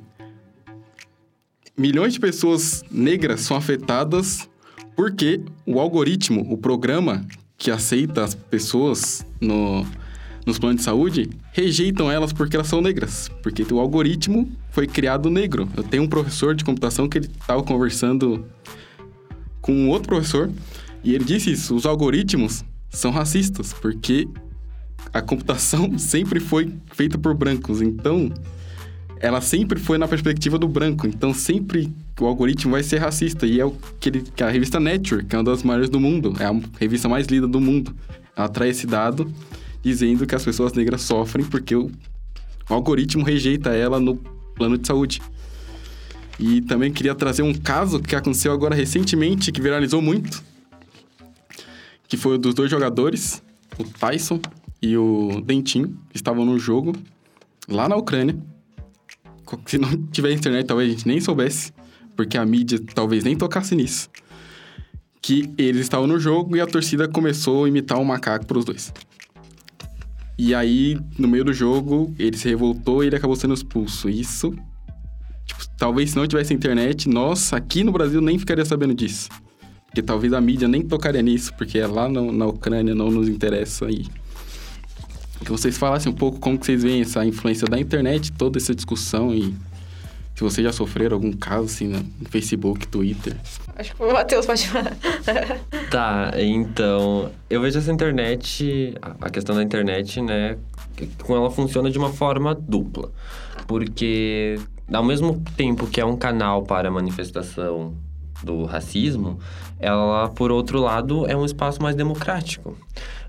milhões de pessoas negras são afetadas porque o algoritmo, o programa que aceita as pessoas no nos planos de saúde rejeitam elas porque elas são negras, porque o algoritmo foi criado negro. Eu tenho um professor de computação que ele estava conversando com um outro professor e ele disse isso: os algoritmos são racistas, porque a computação sempre foi feita por brancos, então ela sempre foi na perspectiva do branco, então sempre o algoritmo vai ser racista e é o que, ele, que a revista Nature, que é uma das maiores do mundo, é a revista mais lida do mundo. Ela traz esse dado dizendo que as pessoas negras sofrem porque o, o algoritmo rejeita ela no plano de saúde. E também queria trazer um caso que aconteceu agora recentemente, que viralizou muito, que foi o dos dois jogadores, o Tyson e o Dentin, que estavam no jogo lá na Ucrânia. Se não tiver internet, talvez a gente nem soubesse, porque a mídia talvez nem tocasse nisso. Que eles estavam no jogo e a torcida começou a imitar um macaco para os dois. E aí, no meio do jogo, ele se revoltou e ele acabou sendo expulso. Isso, tipo, talvez se não tivesse internet, nós aqui no Brasil nem ficaria sabendo disso. Porque talvez a mídia nem tocaria nisso, porque é lá no, na Ucrânia não nos interessa aí. Que vocês falassem um pouco como que vocês veem essa influência da internet, toda essa discussão e se vocês já sofreram algum caso assim no Facebook, Twitter. Acho que o Matheus pode falar. tá, então, eu vejo essa internet, a questão da internet, né, com ela funciona de uma forma dupla. Porque ao mesmo tempo que é um canal para manifestação do racismo, ela, por outro lado, é um espaço mais democrático.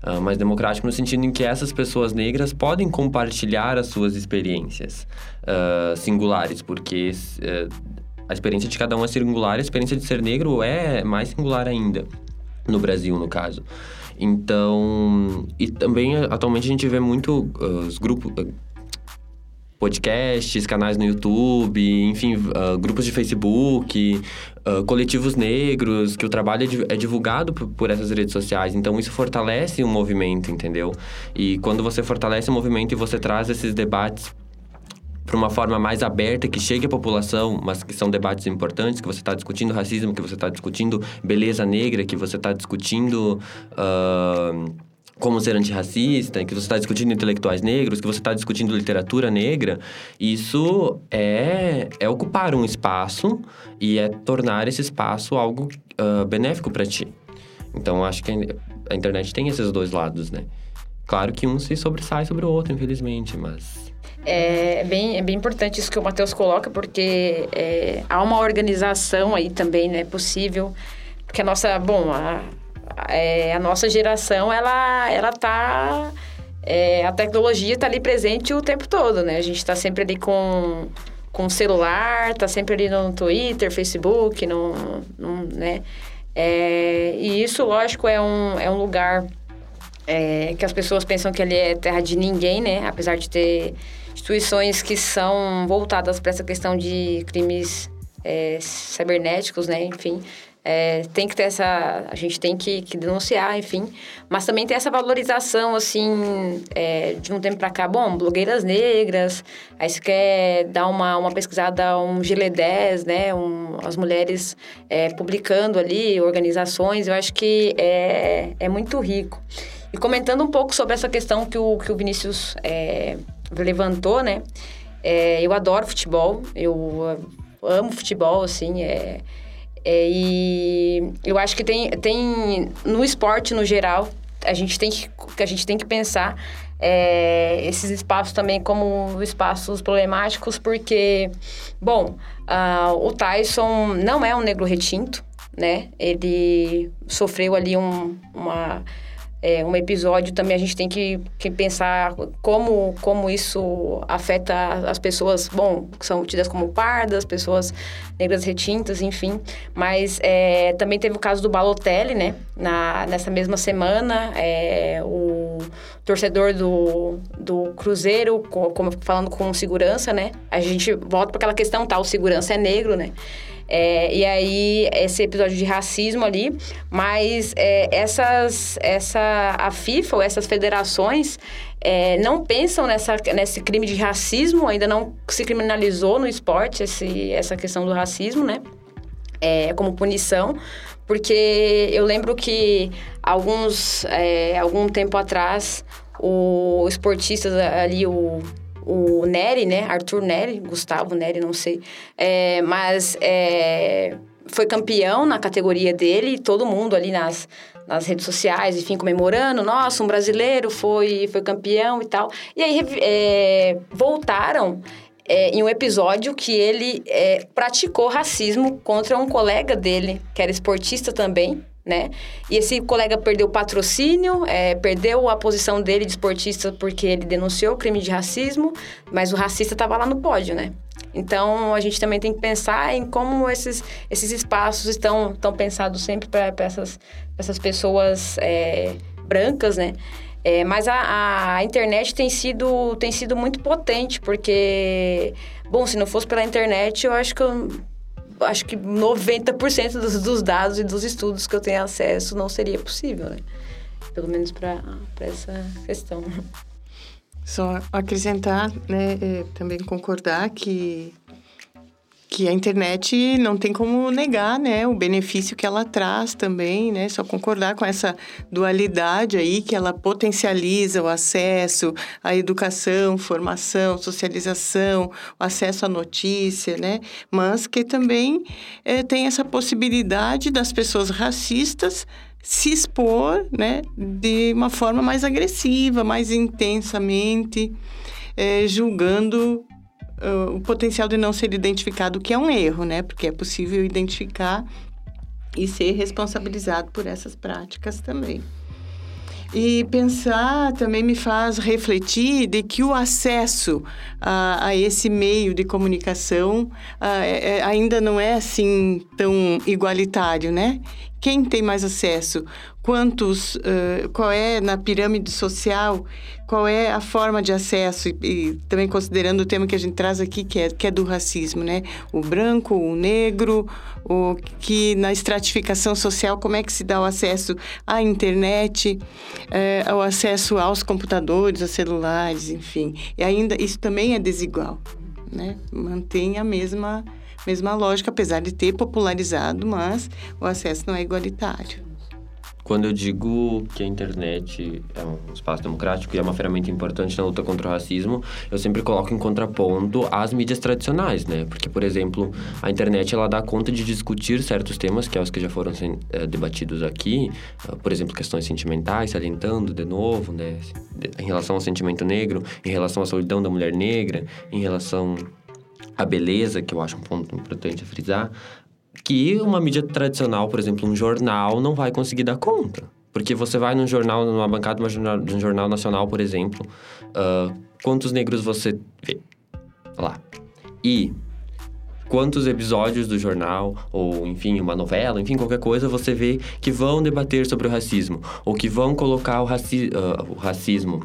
Uh, mais democrático no sentido em que essas pessoas negras podem compartilhar as suas experiências uh, singulares, porque uh, a experiência de cada um é singular, a experiência de ser negro é mais singular ainda, no Brasil, no caso. Então, e também atualmente a gente vê muito os grupos podcasts, canais no YouTube, enfim, uh, grupos de Facebook, uh, coletivos negros, que o trabalho é, é divulgado por, essas redes sociais. Então, isso fortalece um movimento, entendeu? E quando você fortalece o movimento e você traz esses debates para uma forma mais aberta, que chegue à população, mas que são debates importantes, que você está discutindo racismo, que você está discutindo beleza negra, que você está discutindo... Uh, como ser antirracista, que você está discutindo intelectuais negros, que você está discutindo literatura negra, isso é, é ocupar um espaço e é tornar esse espaço algo uh, benéfico para ti. Então, acho que a internet tem esses dois lados, né? Claro que um se sobressai sobre o outro, infelizmente, mas... É bem, é bem importante isso que o Matheus coloca, porque é, há uma organização aí também, né, possível, porque a nossa, bom, a, é, a nossa geração, ela, ela tá... É, a tecnologia está ali presente o tempo todo, né? A gente está sempre ali com com celular, tá sempre ali no Twitter, Facebook, no, no né? É, e isso, lógico, é um, é um lugar é, que as pessoas pensam que ele é terra de ninguém, né? Apesar de ter instituições que são voltadas para essa questão de crimes é, cibernéticos, né? Enfim, é, tem que ter essa... A gente tem que, que, denunciar, enfim. Mas também tem essa valorização, assim, é, de um tempo para cá. Bom, blogueiras negras, aí você quer dar uma, uma pesquisada, um GLE10, né? Um, as mulheres é, publicando ali, organizações. Eu acho que é, é muito rico. E comentando um pouco sobre essa questão que o, que o Vinícius é, levantou, né? É, eu adoro futebol, eu amo futebol, assim, é, é, e eu acho que tem, tem no esporte no geral a gente tem que, a gente tem que pensar é, esses espaços também como espaços problemáticos porque bom uh, o Tyson não é um negro retinto né? Ele sofreu ali um, uma é, um episódio também a gente tem que, que pensar como, como isso afeta as pessoas, bom, que são tidas como pardas, pessoas negras retintas, enfim. Mas é, também teve o caso do Balotelli, né? Na, nessa mesma semana, é, o torcedor do, do Cruzeiro, como falando com segurança, né? A gente volta para aquela questão, tá? O segurança é negro, né? É, e aí, esse episódio de racismo ali, mas é, essas, essa, a FIFA ou essas federações é, não pensam nessa, nesse crime de racismo, ainda não se criminalizou no esporte esse, essa questão do racismo, né? É, como punição, porque eu lembro que alguns, é, algum tempo atrás, o esportista ali, o o Nery, né? Arthur Nery, Gustavo Nery, não sei. É, mas é, foi campeão na categoria dele, todo mundo ali nas, nas redes sociais, enfim, comemorando, nossa, um brasileiro foi, foi campeão e tal. E aí é, voltaram é, em um episódio que ele é, praticou racismo contra um colega dele, que era esportista também, né? E esse colega perdeu patrocínio, é, perdeu a posição dele de esportista porque ele denunciou o crime de racismo, mas o racista estava lá no pódio, né? Então, a gente também tem que pensar em como esses, esses espaços estão, estão pensados sempre para essas, essas pessoas é, brancas, né? É, mas a, a, internet tem sido, tem sido muito potente, porque, bom, se não fosse pela internet, eu acho que eu acho que 90% dos, dos dados e dos estudos que eu tenho acesso não seria possível, né? Pelo menos para essa questão. Só acrescentar, né, é, também concordar que que a internet não tem como negar, né, o benefício que ela traz também, né, só concordar com essa dualidade aí que ela potencializa o acesso à educação, formação, socialização, o acesso à notícia, né, mas que também é, tem essa possibilidade das pessoas racistas se expor, né, de uma forma mais agressiva, mais intensamente, é, julgando uh, o potencial de não ser identificado, que é um erro, né? Porque é possível identificar e ser responsabilizado por essas práticas também. E pensar também me faz refletir de que o acesso a, a esse meio de comunicação a, é, ainda não é assim tão igualitário, né? Quem tem mais acesso? Quantos? Uh, qual é na pirâmide social? Qual é a forma de acesso? E, e, também considerando o tema que a gente traz aqui, que é, que é do racismo, né? O branco, o negro, o que na estratificação social, como é que se dá o acesso à internet, uh, o acesso aos computadores, aos celulares, enfim. E ainda isso também é desigual, né? Mantém a mesma mesma lógica, apesar de ter popularizado, mas o acesso não é igualitário. Quando eu digo que a internet é um espaço democrático e é uma ferramenta importante na luta contra o racismo, eu sempre coloco em contraponto às mídias tradicionais, né? Porque, por exemplo, a internet ela dá conta de discutir certos temas, que é os que já foram é, debatidos aqui, uh, por exemplo, questões sentimentais, salientando de novo, né? Em relação ao sentimento negro, em relação à solidão da mulher negra, em relação a beleza, que eu acho um ponto importante a frisar, que uma mídia tradicional, por exemplo, um jornal, não vai conseguir dar conta. Porque você vai num jornal, numa bancada de um jornal nacional, por exemplo, uh, quantos negros você vê lá? E quantos episódios do jornal, ou enfim, uma novela, enfim, qualquer coisa, você vê que vão debater sobre o racismo, ou que vão colocar o, raci uh, o racismo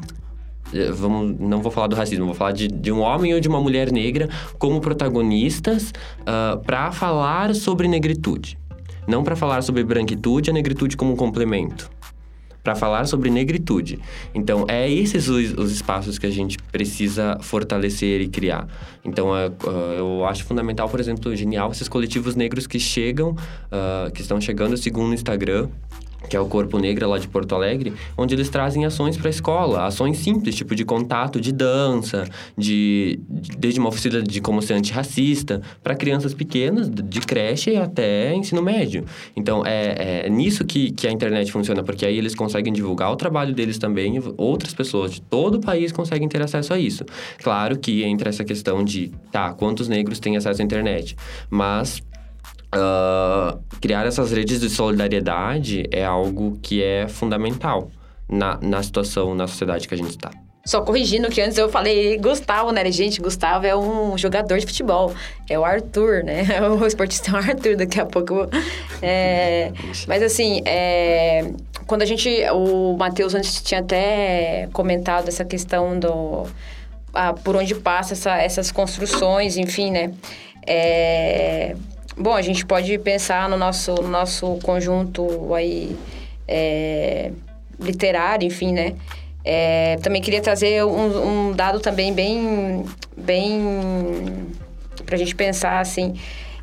vamos, não vou falar do racismo, vou falar de, de um homem ou de uma mulher negra como protagonistas uh, para falar sobre negritude. Não para falar sobre branquitude, a negritude como um complemento para falar sobre negritude. Então, é esses os, os, espaços que a gente precisa fortalecer e criar. Então, é, uh, eu acho fundamental, por exemplo, genial esses coletivos negros que chegam, uh, que estão chegando, segundo o Instagram, que é o Corpo Negro lá de Porto Alegre, onde eles trazem ações para a escola, ações simples, tipo de contato, de dança, de, de desde uma oficina de como ser antirracista, para crianças pequenas, de creche até ensino médio. Então, é, é nisso que, que a internet funciona, porque aí eles conseguem divulgar o trabalho deles também, outras pessoas de todo o país conseguem ter acesso a isso. Claro que entra essa questão de, tá, quantos negros têm acesso à internet, mas Uh, criar essas redes de solidariedade é algo que é fundamental na, na situação, na sociedade que a gente está. Só corrigindo que antes eu falei Gustavo, né? Gente, Gustavo é um jogador de futebol. É o Arthur, né? O esportista é o Arthur, daqui a pouco. É... Mas assim, é... quando a gente. O Matheus antes tinha até comentado essa questão do. Ah, por onde passa essa, essas construções, enfim, né? É Bom, a gente pode pensar no nosso, no nosso conjunto aí é, literário, enfim, né? É, também queria trazer um, um, dado também bem, bem para a gente pensar assim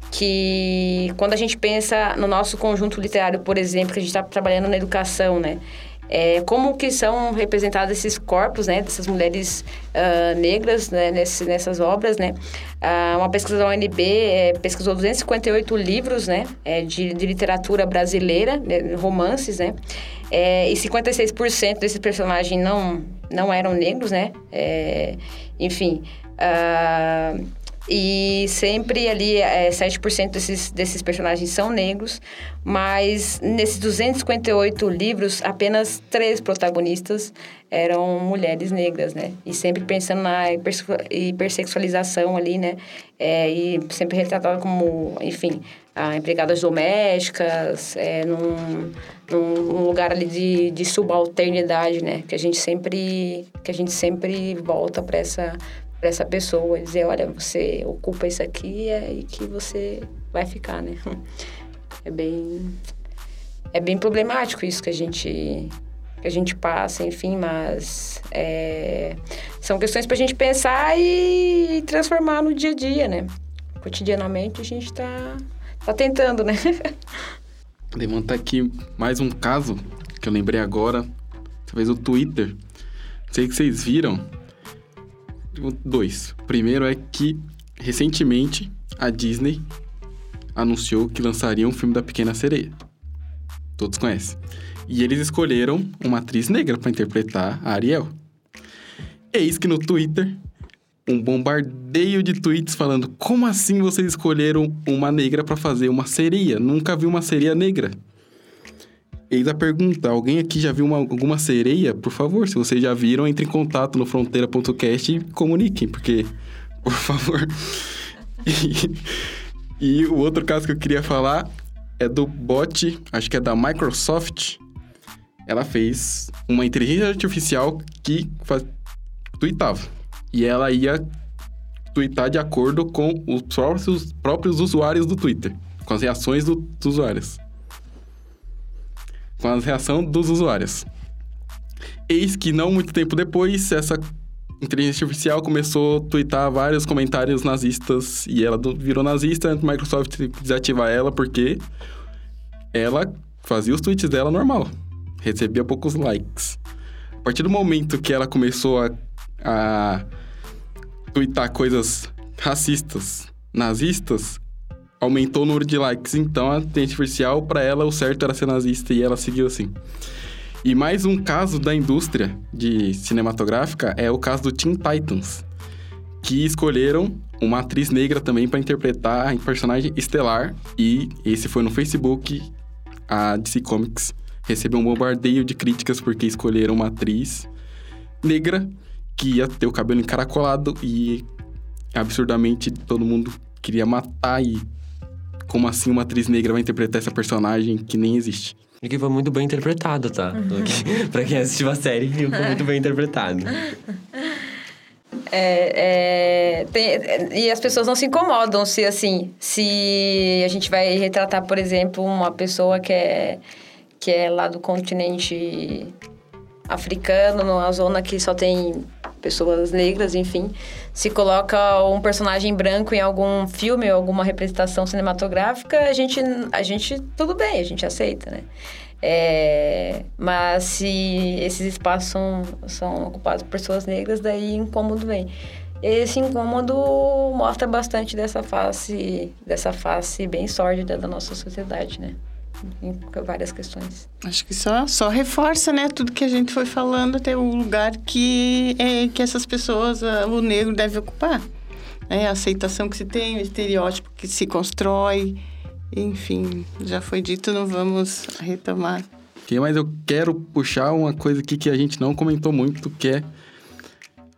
que quando a gente pensa no nosso conjunto literário, por exemplo, que a gente está trabalhando na educação, né? É, como que são representados esses corpos, né, dessas mulheres uh, negras né, nesse, nessas obras, né? Uh, uma pesquisa da UNB é, pesquisou 258 livros, né, é, de, de, literatura brasileira, né, romances, né? É, e 56% desses personagens não, não eram negros, né? É, enfim... Uh, e sempre ali, é, 7% desses, desses personagens são negros, mas nesses 258 livros, apenas três protagonistas eram mulheres negras, né? E sempre pensando na hipersexualização ali, né? É, e sempre retratada como, enfim, empregadas domésticas, é, num, num lugar ali de, de subalternidade, né? Que a gente sempre, que a gente sempre volta para essa para essa pessoa, dizer, olha, você ocupa isso aqui é, e que você vai ficar, né? É bem é bem problemático isso que a gente que a gente passa, enfim, mas é, são questões para a gente pensar e transformar no dia a dia, né? Cotidianamente a gente está tá tentando, né? Levantar aqui mais um caso que eu lembrei agora, talvez o Twitter. Sei que vocês viram, dois. Primeiro é que, recentemente, a Disney anunciou que lançaria um filme da Pequena Sereia. Todos conhecem. E eles escolheram uma atriz negra para interpretar a Ariel. Eis que no Twitter, um bombardeio de tweets falando: Como assim vocês escolheram uma negra para fazer uma sereia? Nunca vi uma sereia negra. Eis a pergunta: alguém aqui já viu uma, alguma sereia? Por favor, se vocês já viram, entre em contato no fronteira.cast e comuniquem, porque, por favor. E, e o outro caso que eu queria falar é do bot, acho que é da Microsoft. Ela fez uma inteligência artificial que faz, tweetava. E ela ia tweetar de acordo com os próprios, próprios usuários do Twitter, com as reações do, dos usuários com a reação dos usuários. Eis que não muito tempo depois, essa inteligência artificial começou a twittar vários comentários nazistas e ela virou nazista, a Microsoft desativar ela porque ela fazia os tweets dela normal, recebia poucos likes. A partir do momento que ela começou a, a twittar coisas racistas, nazistas, aumentou o número de likes. Então, a inteligência artificial, para ela, o certo era ser nazista e ela seguiu assim. E mais um caso da indústria de cinematográfica é o caso do Teen Titans, que escolheram uma atriz negra também para interpretar a personagem estelar. E esse foi no Facebook. A DC Comics recebeu um bombardeio de críticas porque escolheram uma atriz negra que ia ter o cabelo encaracolado e absurdamente todo mundo queria matar e como assim uma atriz negra vai interpretar essa personagem que nem existe? E que foi muito bem interpretado, tá? Uhum. pra quem assistiu a série, viu foi muito bem interpretado. É, é, tem- e as pessoas não se incomodam se, assim, se a gente vai retratar, por exemplo, uma pessoa que é, que é lá do continente africano, numa zona que só tem pessoas negras, enfim. Se coloca um personagem branco em algum filme ou alguma representação cinematográfica, a gente, a gente tudo bem, a gente aceita, né? É, mas se esses espaços são, são ocupados por pessoas negras, daí incômodo vem. Esse incômodo mostra bastante dessa face, dessa face bem sórdida da nossa sociedade, né? Em várias questões. Acho que só, só reforça, né, tudo que a gente foi falando até o lugar que, é, que essas pessoas, o negro deve ocupar. É, a aceitação que se tem, o estereótipo que se constrói. Enfim, já foi dito, não vamos retomar. Ok, mas eu quero puxar uma coisa aqui que a gente não comentou muito, que é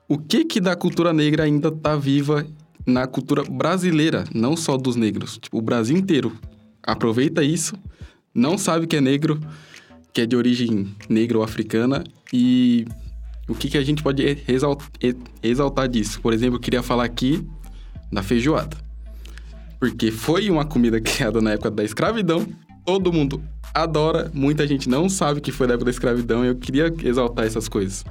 o que que da cultura negra ainda tá viva na cultura brasileira, não só dos negros. Tipo, o Brasil inteiro aproveita isso, não sabe que é negro, que é de origem negra ou africana, e o que que a gente pode exal- e- exaltar disso? Por exemplo, eu queria falar aqui da feijoada. Porque foi uma comida criada na época da escravidão, todo mundo adora, muita gente não sabe que foi da época da escravidão, e eu queria exaltar essas coisas.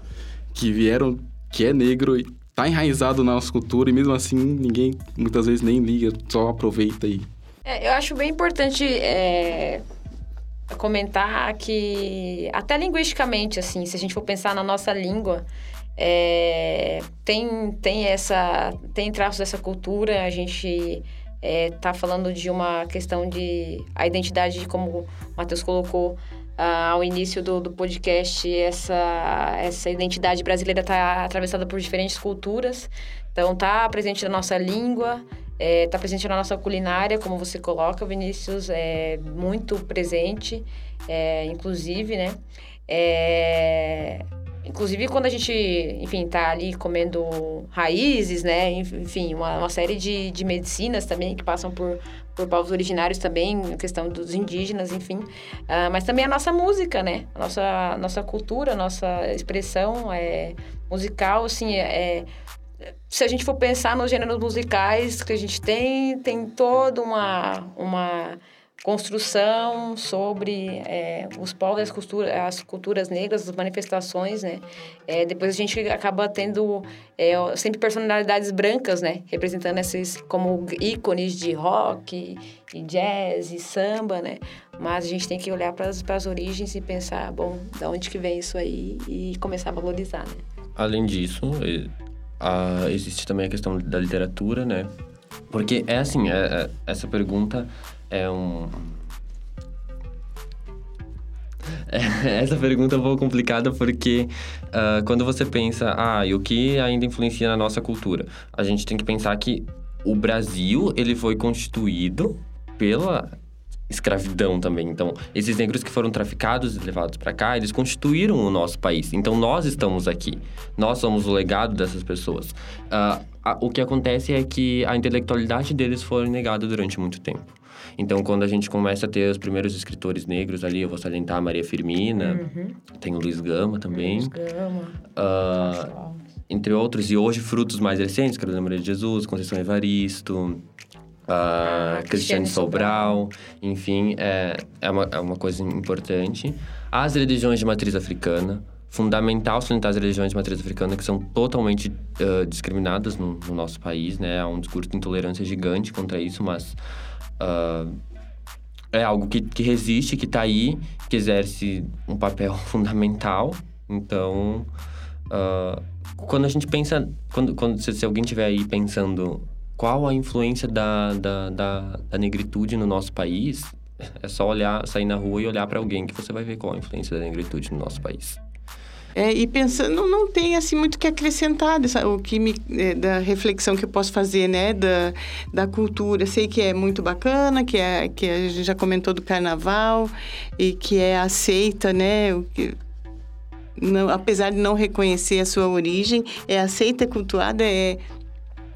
Que vieram, que é negro e tá enraizado na nossa cultura, e mesmo assim ninguém muitas vezes nem liga, só aproveita e. É, eu acho bem importante é, comentar que, até linguisticamente, assim, se a gente for pensar na nossa língua, é, tem, tem, essa, tem traços dessa cultura, a gente está falando de uma questão de a identidade, como o Matheus colocou ah, ao início do, do podcast, essa, essa identidade brasileira está atravessada por diferentes culturas, então está presente na nossa língua, está presente na nossa culinária, como você coloca, Vinícius, é muito presente, é, inclusive, né? É, inclusive quando a gente, enfim, tá ali comendo raízes, né? Enfim, uma, uma série de, de medicinas também que passam por, por povos originários também, a questão dos indígenas, enfim. Ah, mas também a nossa música, né? A nossa, nossa cultura, a nossa expressão é, musical, assim, é, se a gente for pensar nos gêneros musicais que a gente tem, tem toda uma, uma construção sobre é, os povos, as, cultura, as culturas negras, as manifestações, né? É, depois a gente acaba tendo é, sempre personalidades brancas, né? Representando esses como ícones de rock, e jazz, e samba, né? Mas a gente tem que olhar para as origens e pensar, bom, da onde que vem isso aí e começar a valorizar, né? Além disso, a- existe também a questão da literatura, né? Porque é assim, é- é- essa pergunta é um. Essa pergunta é um pouco complicada porque ah, quando você pensa, ah, e o que ainda influencia na nossa cultura? A gente tem que pensar que o Brasil, ele foi constituído pela escravidão também. Então, esses negros que foram traficados e levados para cá, eles constituíram o nosso país. Então, nós estamos aqui. Nós somos o legado dessas pessoas. A- o que acontece é que a intelectualidade deles foi negada durante muito tempo. Então, quando a gente começa a ter os primeiros escritores negros ali, eu vou salientar a Maria Firmina, tem o Luiz Gama também. Luiz Gama, pessoal. entre outros, e hoje frutos mais recentes, Carolina Maria de Jesus, Conceição Evaristo, ah, Ah, Cristiane Sobral, enfim, é, é, uma, é uma coisa importante. As religiões de matriz africana, fundamental salientar as religiões de matriz africana, que são totalmente ah, discriminadas no, no nosso país, né? Há um discurso de intolerância gigante contra isso, mas... ah, é algo que, que resiste, que está aí, que exerce um papel fundamental. Então, ah, quando a gente pensa, quando, quando se, se alguém estiver aí pensando qual a influência da, da, da, da negritude no nosso país, é só olhar, sair na rua e olhar para alguém que você vai ver qual a influência da negritude no nosso país. É, e pensando, não, tem assim muito que acrescentar dessa, o que me, é, da reflexão que eu posso fazer, né, da, da cultura. Sei que é muito bacana, que, é, que a gente já comentou do carnaval e que é aceita, né, o que, não, apesar de não reconhecer a sua origem, é aceita, é cultuada, é,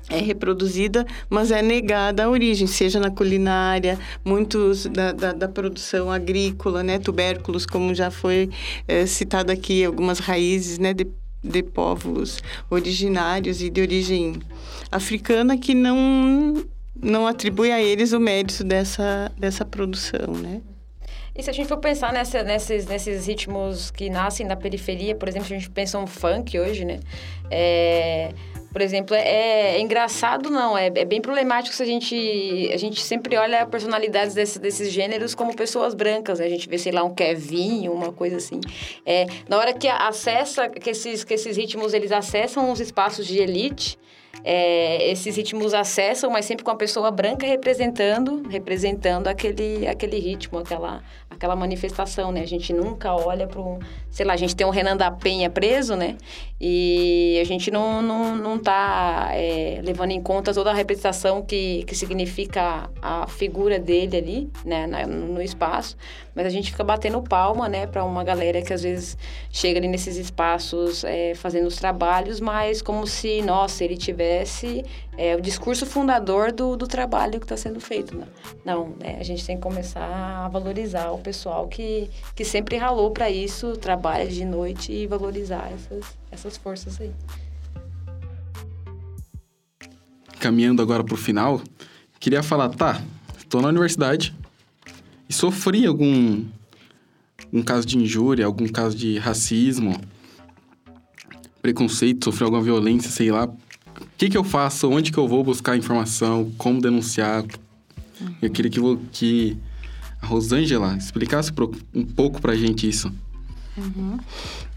é reproduzida, mas é negada a origem, seja na culinária, muitos da, da, da produção agrícola, né, tubérculos, como já foi é, citado aqui, algumas raízes, né, de, de povos originários e de origem africana que não não atribui a eles o mérito dessa, dessa produção, né? E se a gente for pensar nessa, nesses, nesses ritmos que nascem da periferia, por exemplo, se a gente pensa um funk hoje, né? É, por exemplo, é, é engraçado, não, é, é, bem problemático se a gente, a gente sempre olha personalidades desse, desses gêneros como pessoas brancas, né? A gente vê, sei lá, um Kevin, uma coisa assim. É, na hora que acessa, que esses, que esses ritmos, eles acessam os espaços de elite, é, esses ritmos acessam, mas sempre com a pessoa branca representando, representando aquele, aquele ritmo, aquela, aquela manifestação, né? A gente nunca olha para um, sei lá, a gente tem um Renan da Penha preso, né? E a gente não, não, não tá é, levando em conta toda a representação que, que significa a figura dele ali, né? Na, no espaço. Mas a gente fica batendo palma, né? Para uma galera que às vezes chega ali nesses espaços é, fazendo os trabalhos, mas como se, nossa, ele tivesse é, o discurso fundador do, do trabalho que está sendo feito. Né? Não, né? a gente tem que começar a valorizar o pessoal que, que sempre ralou para isso, trabalha de noite e valorizar essas, essas forças aí. Caminhando agora para o final, queria falar, tá, estou na universidade e sofri algum um caso de injúria, algum caso de racismo, preconceito, sofri alguma violência, sei lá, o que, que eu faço? Onde que eu vou buscar informação? Como denunciar? Uhum. Eu queria que, que a Rosângela explicasse um pouco para a gente isso. Uhum.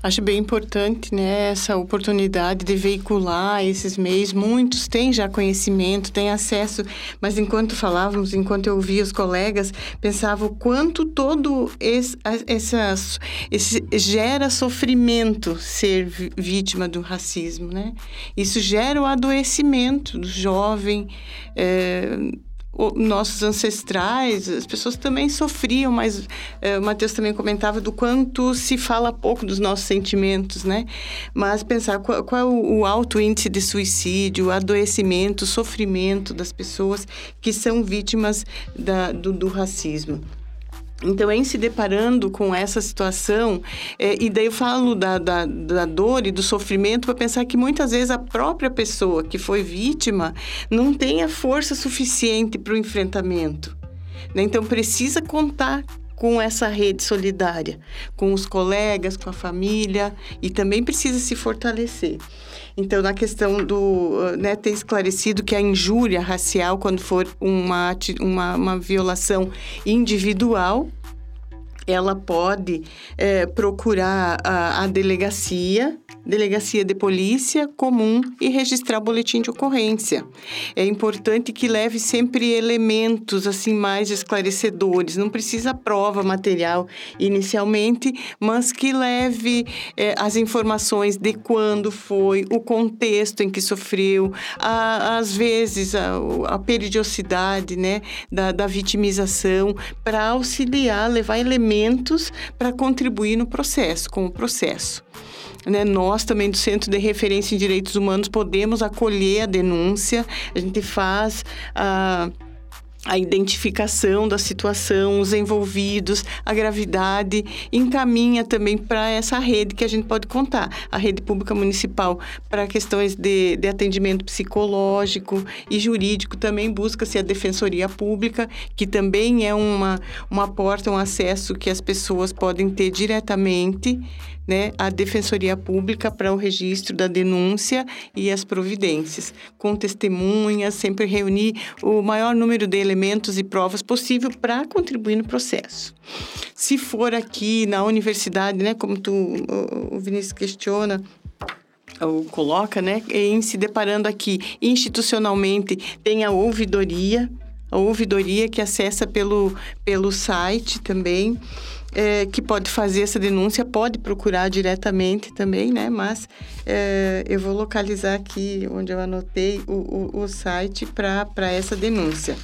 Acho bem importante né, essa oportunidade de veicular esses meios. Muitos têm já conhecimento, têm acesso, mas enquanto falávamos, enquanto eu ouvia os colegas, pensava o quanto todo esse, essas, esse gera sofrimento ser vítima do racismo. Né? Isso gera o adoecimento do jovem. É, nossos ancestrais, as pessoas também sofriam, mas é, o Matheus também comentava do quanto se fala pouco dos nossos sentimentos, né? Mas pensar qual, qual é o, o alto índice de suicídio, o adoecimento, o sofrimento das pessoas que são vítimas da, do, do racismo. Então, em se deparando com essa situação, é, e daí eu falo da, da, da dor e do sofrimento para pensar que muitas vezes a própria pessoa que foi vítima não tem a força suficiente para o enfrentamento. Né? Então, precisa contar com essa rede solidária, com os colegas, com a família e também precisa se fortalecer. Então, na questão do né, ter esclarecido que a injúria racial, quando for uma, uma, uma violação individual, ela pode é, procurar a, a, delegacia, delegacia de polícia comum e registrar boletim de ocorrência. É importante que leve sempre elementos assim mais esclarecedores. Não precisa prova material inicialmente, mas que leve é, as informações de quando foi, o contexto em que sofreu, a, às vezes a, a periodicidade, né, da, da vitimização, para auxiliar, levar elementos para contribuir no processo, com o processo. Né? Nós também do Centro de Referência em Direitos Humanos podemos acolher a denúncia, a gente faz uh, a identificação da situação, os envolvidos, a gravidade, encaminha também para essa rede que a gente pode contar, a rede pública municipal para questões de, de atendimento psicológico e jurídico também busca-se a defensoria pública, que também é uma, uma porta, um acesso que as pessoas podem ter diretamente né, a Defensoria Pública para o registro da denúncia e as providências, com testemunhas, sempre reunir o maior número de elementos e provas possível para contribuir no processo. Se for aqui na universidade, né, como tu, o Vinícius questiona, ou coloca, né, em se deparando aqui institucionalmente, tem a ouvidoria, a ouvidoria que acessa pelo, pelo site também é, que pode fazer essa denúncia pode procurar diretamente também, né? Mas é, eu vou localizar aqui onde eu anotei o, o, o site para essa denúncia.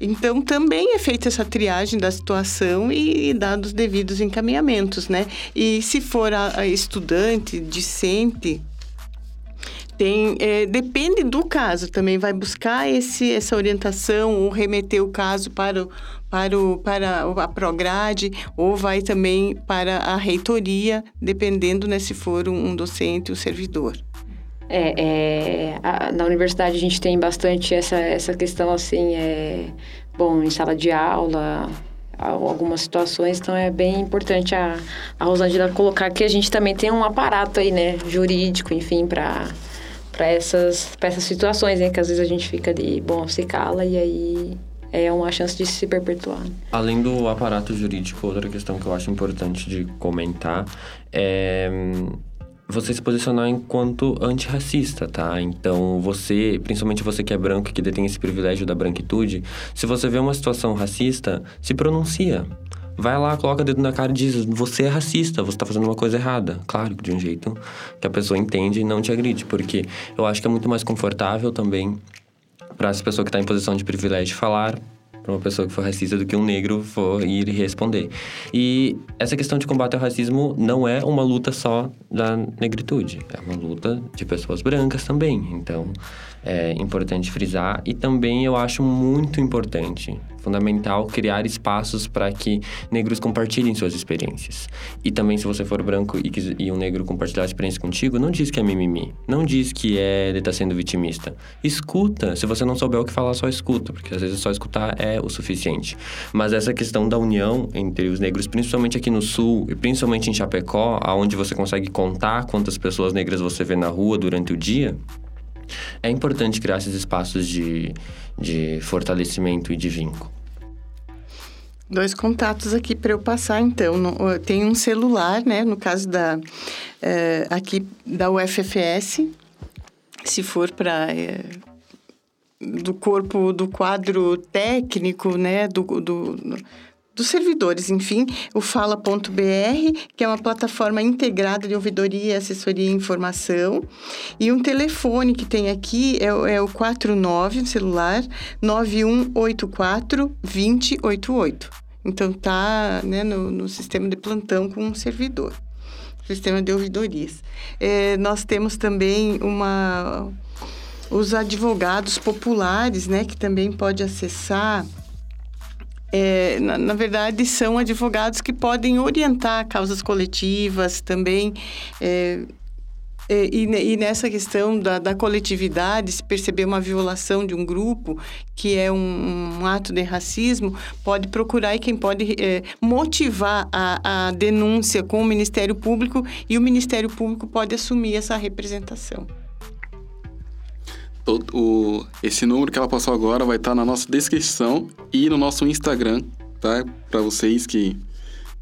Então, também é feita essa triagem da situação e, e dados devidos encaminhamentos, né? E se for a, a estudante, discente, Tem, é, depende do caso também, vai buscar esse, essa orientação ou remeter o caso para, o, para, o, para a Prograde ou vai também para a reitoria, dependendo né, se for um, um docente ou servidor. É, é a, na universidade a gente tem bastante essa, essa questão assim, é, bom, em sala de aula, algumas situações, então é bem importante a, a Rosângela colocar que a gente também tem um aparato aí, né, jurídico, enfim, para para essas, essas situações, né, que às vezes a gente fica ali, bom, se cala e aí é uma chance de se perpetuar. Além do aparato jurídico, outra questão que eu acho importante de comentar é você se posicionar enquanto antirracista, tá? Então, você, principalmente você que é branco, que detém esse privilégio da branquitude, se você vê uma situação racista, se pronuncia. Vai lá, coloca o dedo na cara e diz: Você é racista, você tá fazendo uma coisa errada. Claro, de um jeito que a pessoa entende e não te agride, porque eu acho que é muito mais confortável também para essa pessoa que está em posição de privilégio falar para uma pessoa que for racista do que um negro for ir responder. E essa questão de combate ao racismo não é uma luta só da negritude, é uma luta de pessoas brancas também. Então, é importante frisar e também eu acho muito importante, fundamental criar espaços para que negros compartilhem suas experiências. E também se você for branco e, e um negro compartilhar a experiência contigo, não diz que é mimimi, não diz que é ele tá sendo vitimista. Escuta, se você não souber o que falar, só escuta, porque às vezes só escutar é o suficiente. Mas essa questão da união entre os negros, principalmente aqui no sul e principalmente em Chapecó, aonde você consegue contar quantas pessoas negras você vê na rua durante o dia, é importante criar esses espaços de, de fortalecimento e de vínculo. Dois contatos aqui para eu passar, então. Tem um celular, né? No caso da é, aqui da UFFS, se for para é, do corpo do quadro técnico, né? Do, do, dos servidores, enfim, o fala.br, que é uma plataforma integrada de ouvidoria, assessoria e informação, e um telefone que tem aqui é, é o 49, celular, 9184 2088. Então, tá né, no, no sistema de plantão com um servidor, sistema de ouvidorias. É, nós temos também uma os advogados populares, né, que também pode acessar é, na, na, verdade, são advogados que podem orientar causas coletivas também. É, é, e, e, nessa questão da, da, coletividade, se perceber uma violação de um grupo, que é um, um ato de racismo, pode procurar e quem pode é, motivar a, a denúncia com o Ministério Público e o Ministério Público pode assumir essa representação o, esse número que ela passou agora vai estar tá na nossa descrição e no nosso Instagram, tá? Para vocês que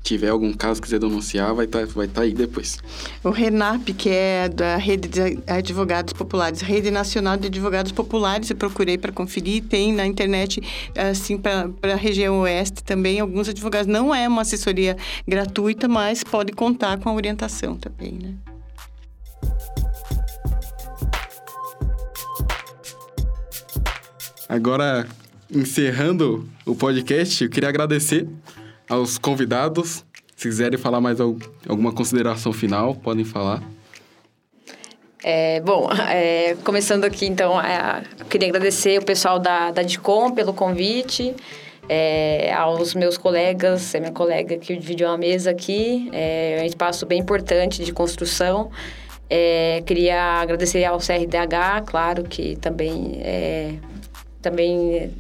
tiver algum caso quiser denunciar, vai estar tá, vai tá aí depois. O RENAP, que é da Rede de Advogados Populares, Rede Nacional de Advogados Populares, eu procurei para conferir, tem na internet, assim, para a região oeste também, alguns advogados. Não é uma assessoria gratuita, mas pode contar com a orientação também, né? Agora, encerrando o podcast, eu queria agradecer aos convidados. Se quiserem falar mais alguma consideração final, podem falar. É, bom, é, começando aqui, então, é, eu queria agradecer o pessoal da, da DICOM pelo convite, é, aos meus colegas, é minha colega que dividiu a mesa aqui, é um espaço bem importante de construção. É, queria agradecer ao CRDH, claro, que também é, também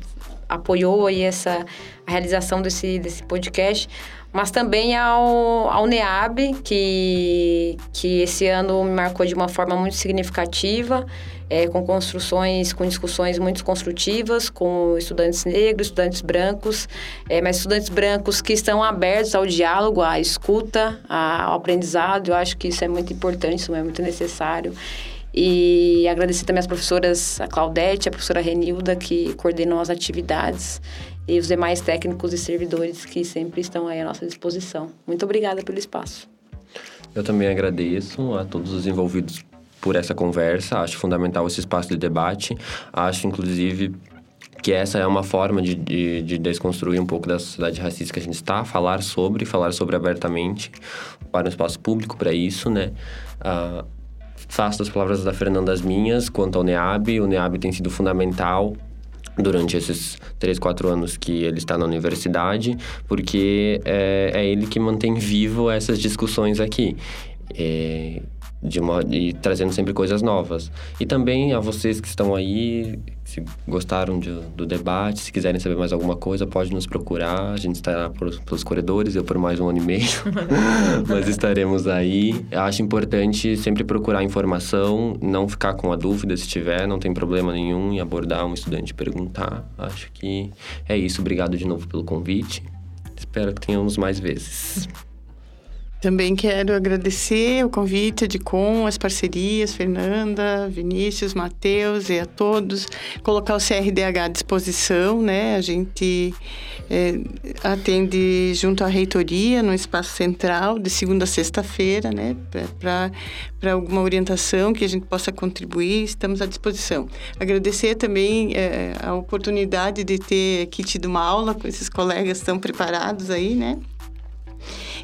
apoiou aí essa a realização desse, desse podcast, mas também ao, ao NEAB, que, que esse ano me marcou de uma forma muito significativa, é, com construções, com discussões muito construtivas, com estudantes negros, estudantes brancos, é, mas estudantes brancos que estão abertos ao diálogo, à escuta, ao aprendizado. Eu acho que isso é muito importante, isso é muito necessário. E agradecer também as professoras, a Claudete, a professora Renilda, que coordenam as atividades, e os demais técnicos e servidores que sempre estão aí à nossa disposição. Muito obrigada pelo espaço. Eu também agradeço a todos os envolvidos por essa conversa. Acho fundamental esse espaço de debate. Acho, inclusive, que essa é uma forma de, de, de, desconstruir um pouco da sociedade racista que a gente está, falar sobre, falar sobre abertamente, para o espaço público para isso, né? Uh, faço das palavras da Fernanda as minhas quanto ao NEAB. O NEAB tem sido fundamental durante esses três, quatro anos que ele está na universidade, porque é, é ele que mantém vivo essas discussões aqui. É, de uma, e trazendo sempre coisas novas. E também a vocês que estão aí, se gostaram de, do debate, se quiserem saber mais alguma coisa, pode nos procurar. A gente estará por, pelos corredores, eu por mais um ano e meio, mas estaremos aí. Acho importante sempre procurar informação, não ficar com a dúvida se tiver, não tem problema nenhum em abordar um estudante e perguntar. Acho que é isso. Obrigado de novo pelo convite. Espero que tenhamos mais vezes. Também quero agradecer o convite de com as parcerias, Fernanda, Vinícius, Matheus e a todos. Colocar o CRDH à disposição, né? A gente é, atende junto à reitoria no espaço central, de segunda a sexta-feira, né? Para alguma orientação que a gente possa contribuir, estamos à disposição. Agradecer também é, a oportunidade de ter aqui tido uma aula com esses colegas tão preparados aí, né?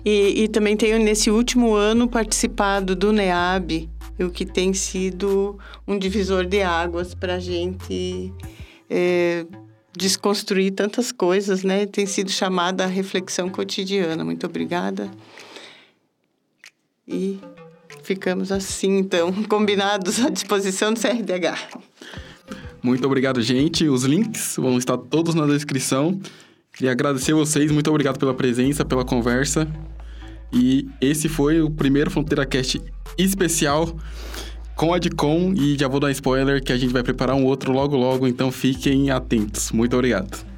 E, e também tenho, nesse último ano, participado do NEAB, o que tem sido um divisor de águas para a gente é, desconstruir tantas coisas, né? Tem sido chamada a reflexão cotidiana. Muito obrigada. E ficamos assim, então, combinados à disposição do CRDH. Muito obrigado, gente. Os links vão estar todos na descrição. Queria agradecer vocês, muito obrigado pela presença, pela conversa. E esse foi o primeiro Fronteira Cast especial com a Dicom e já vou dar spoiler que a gente vai preparar um outro logo logo, então fiquem atentos. Muito obrigado.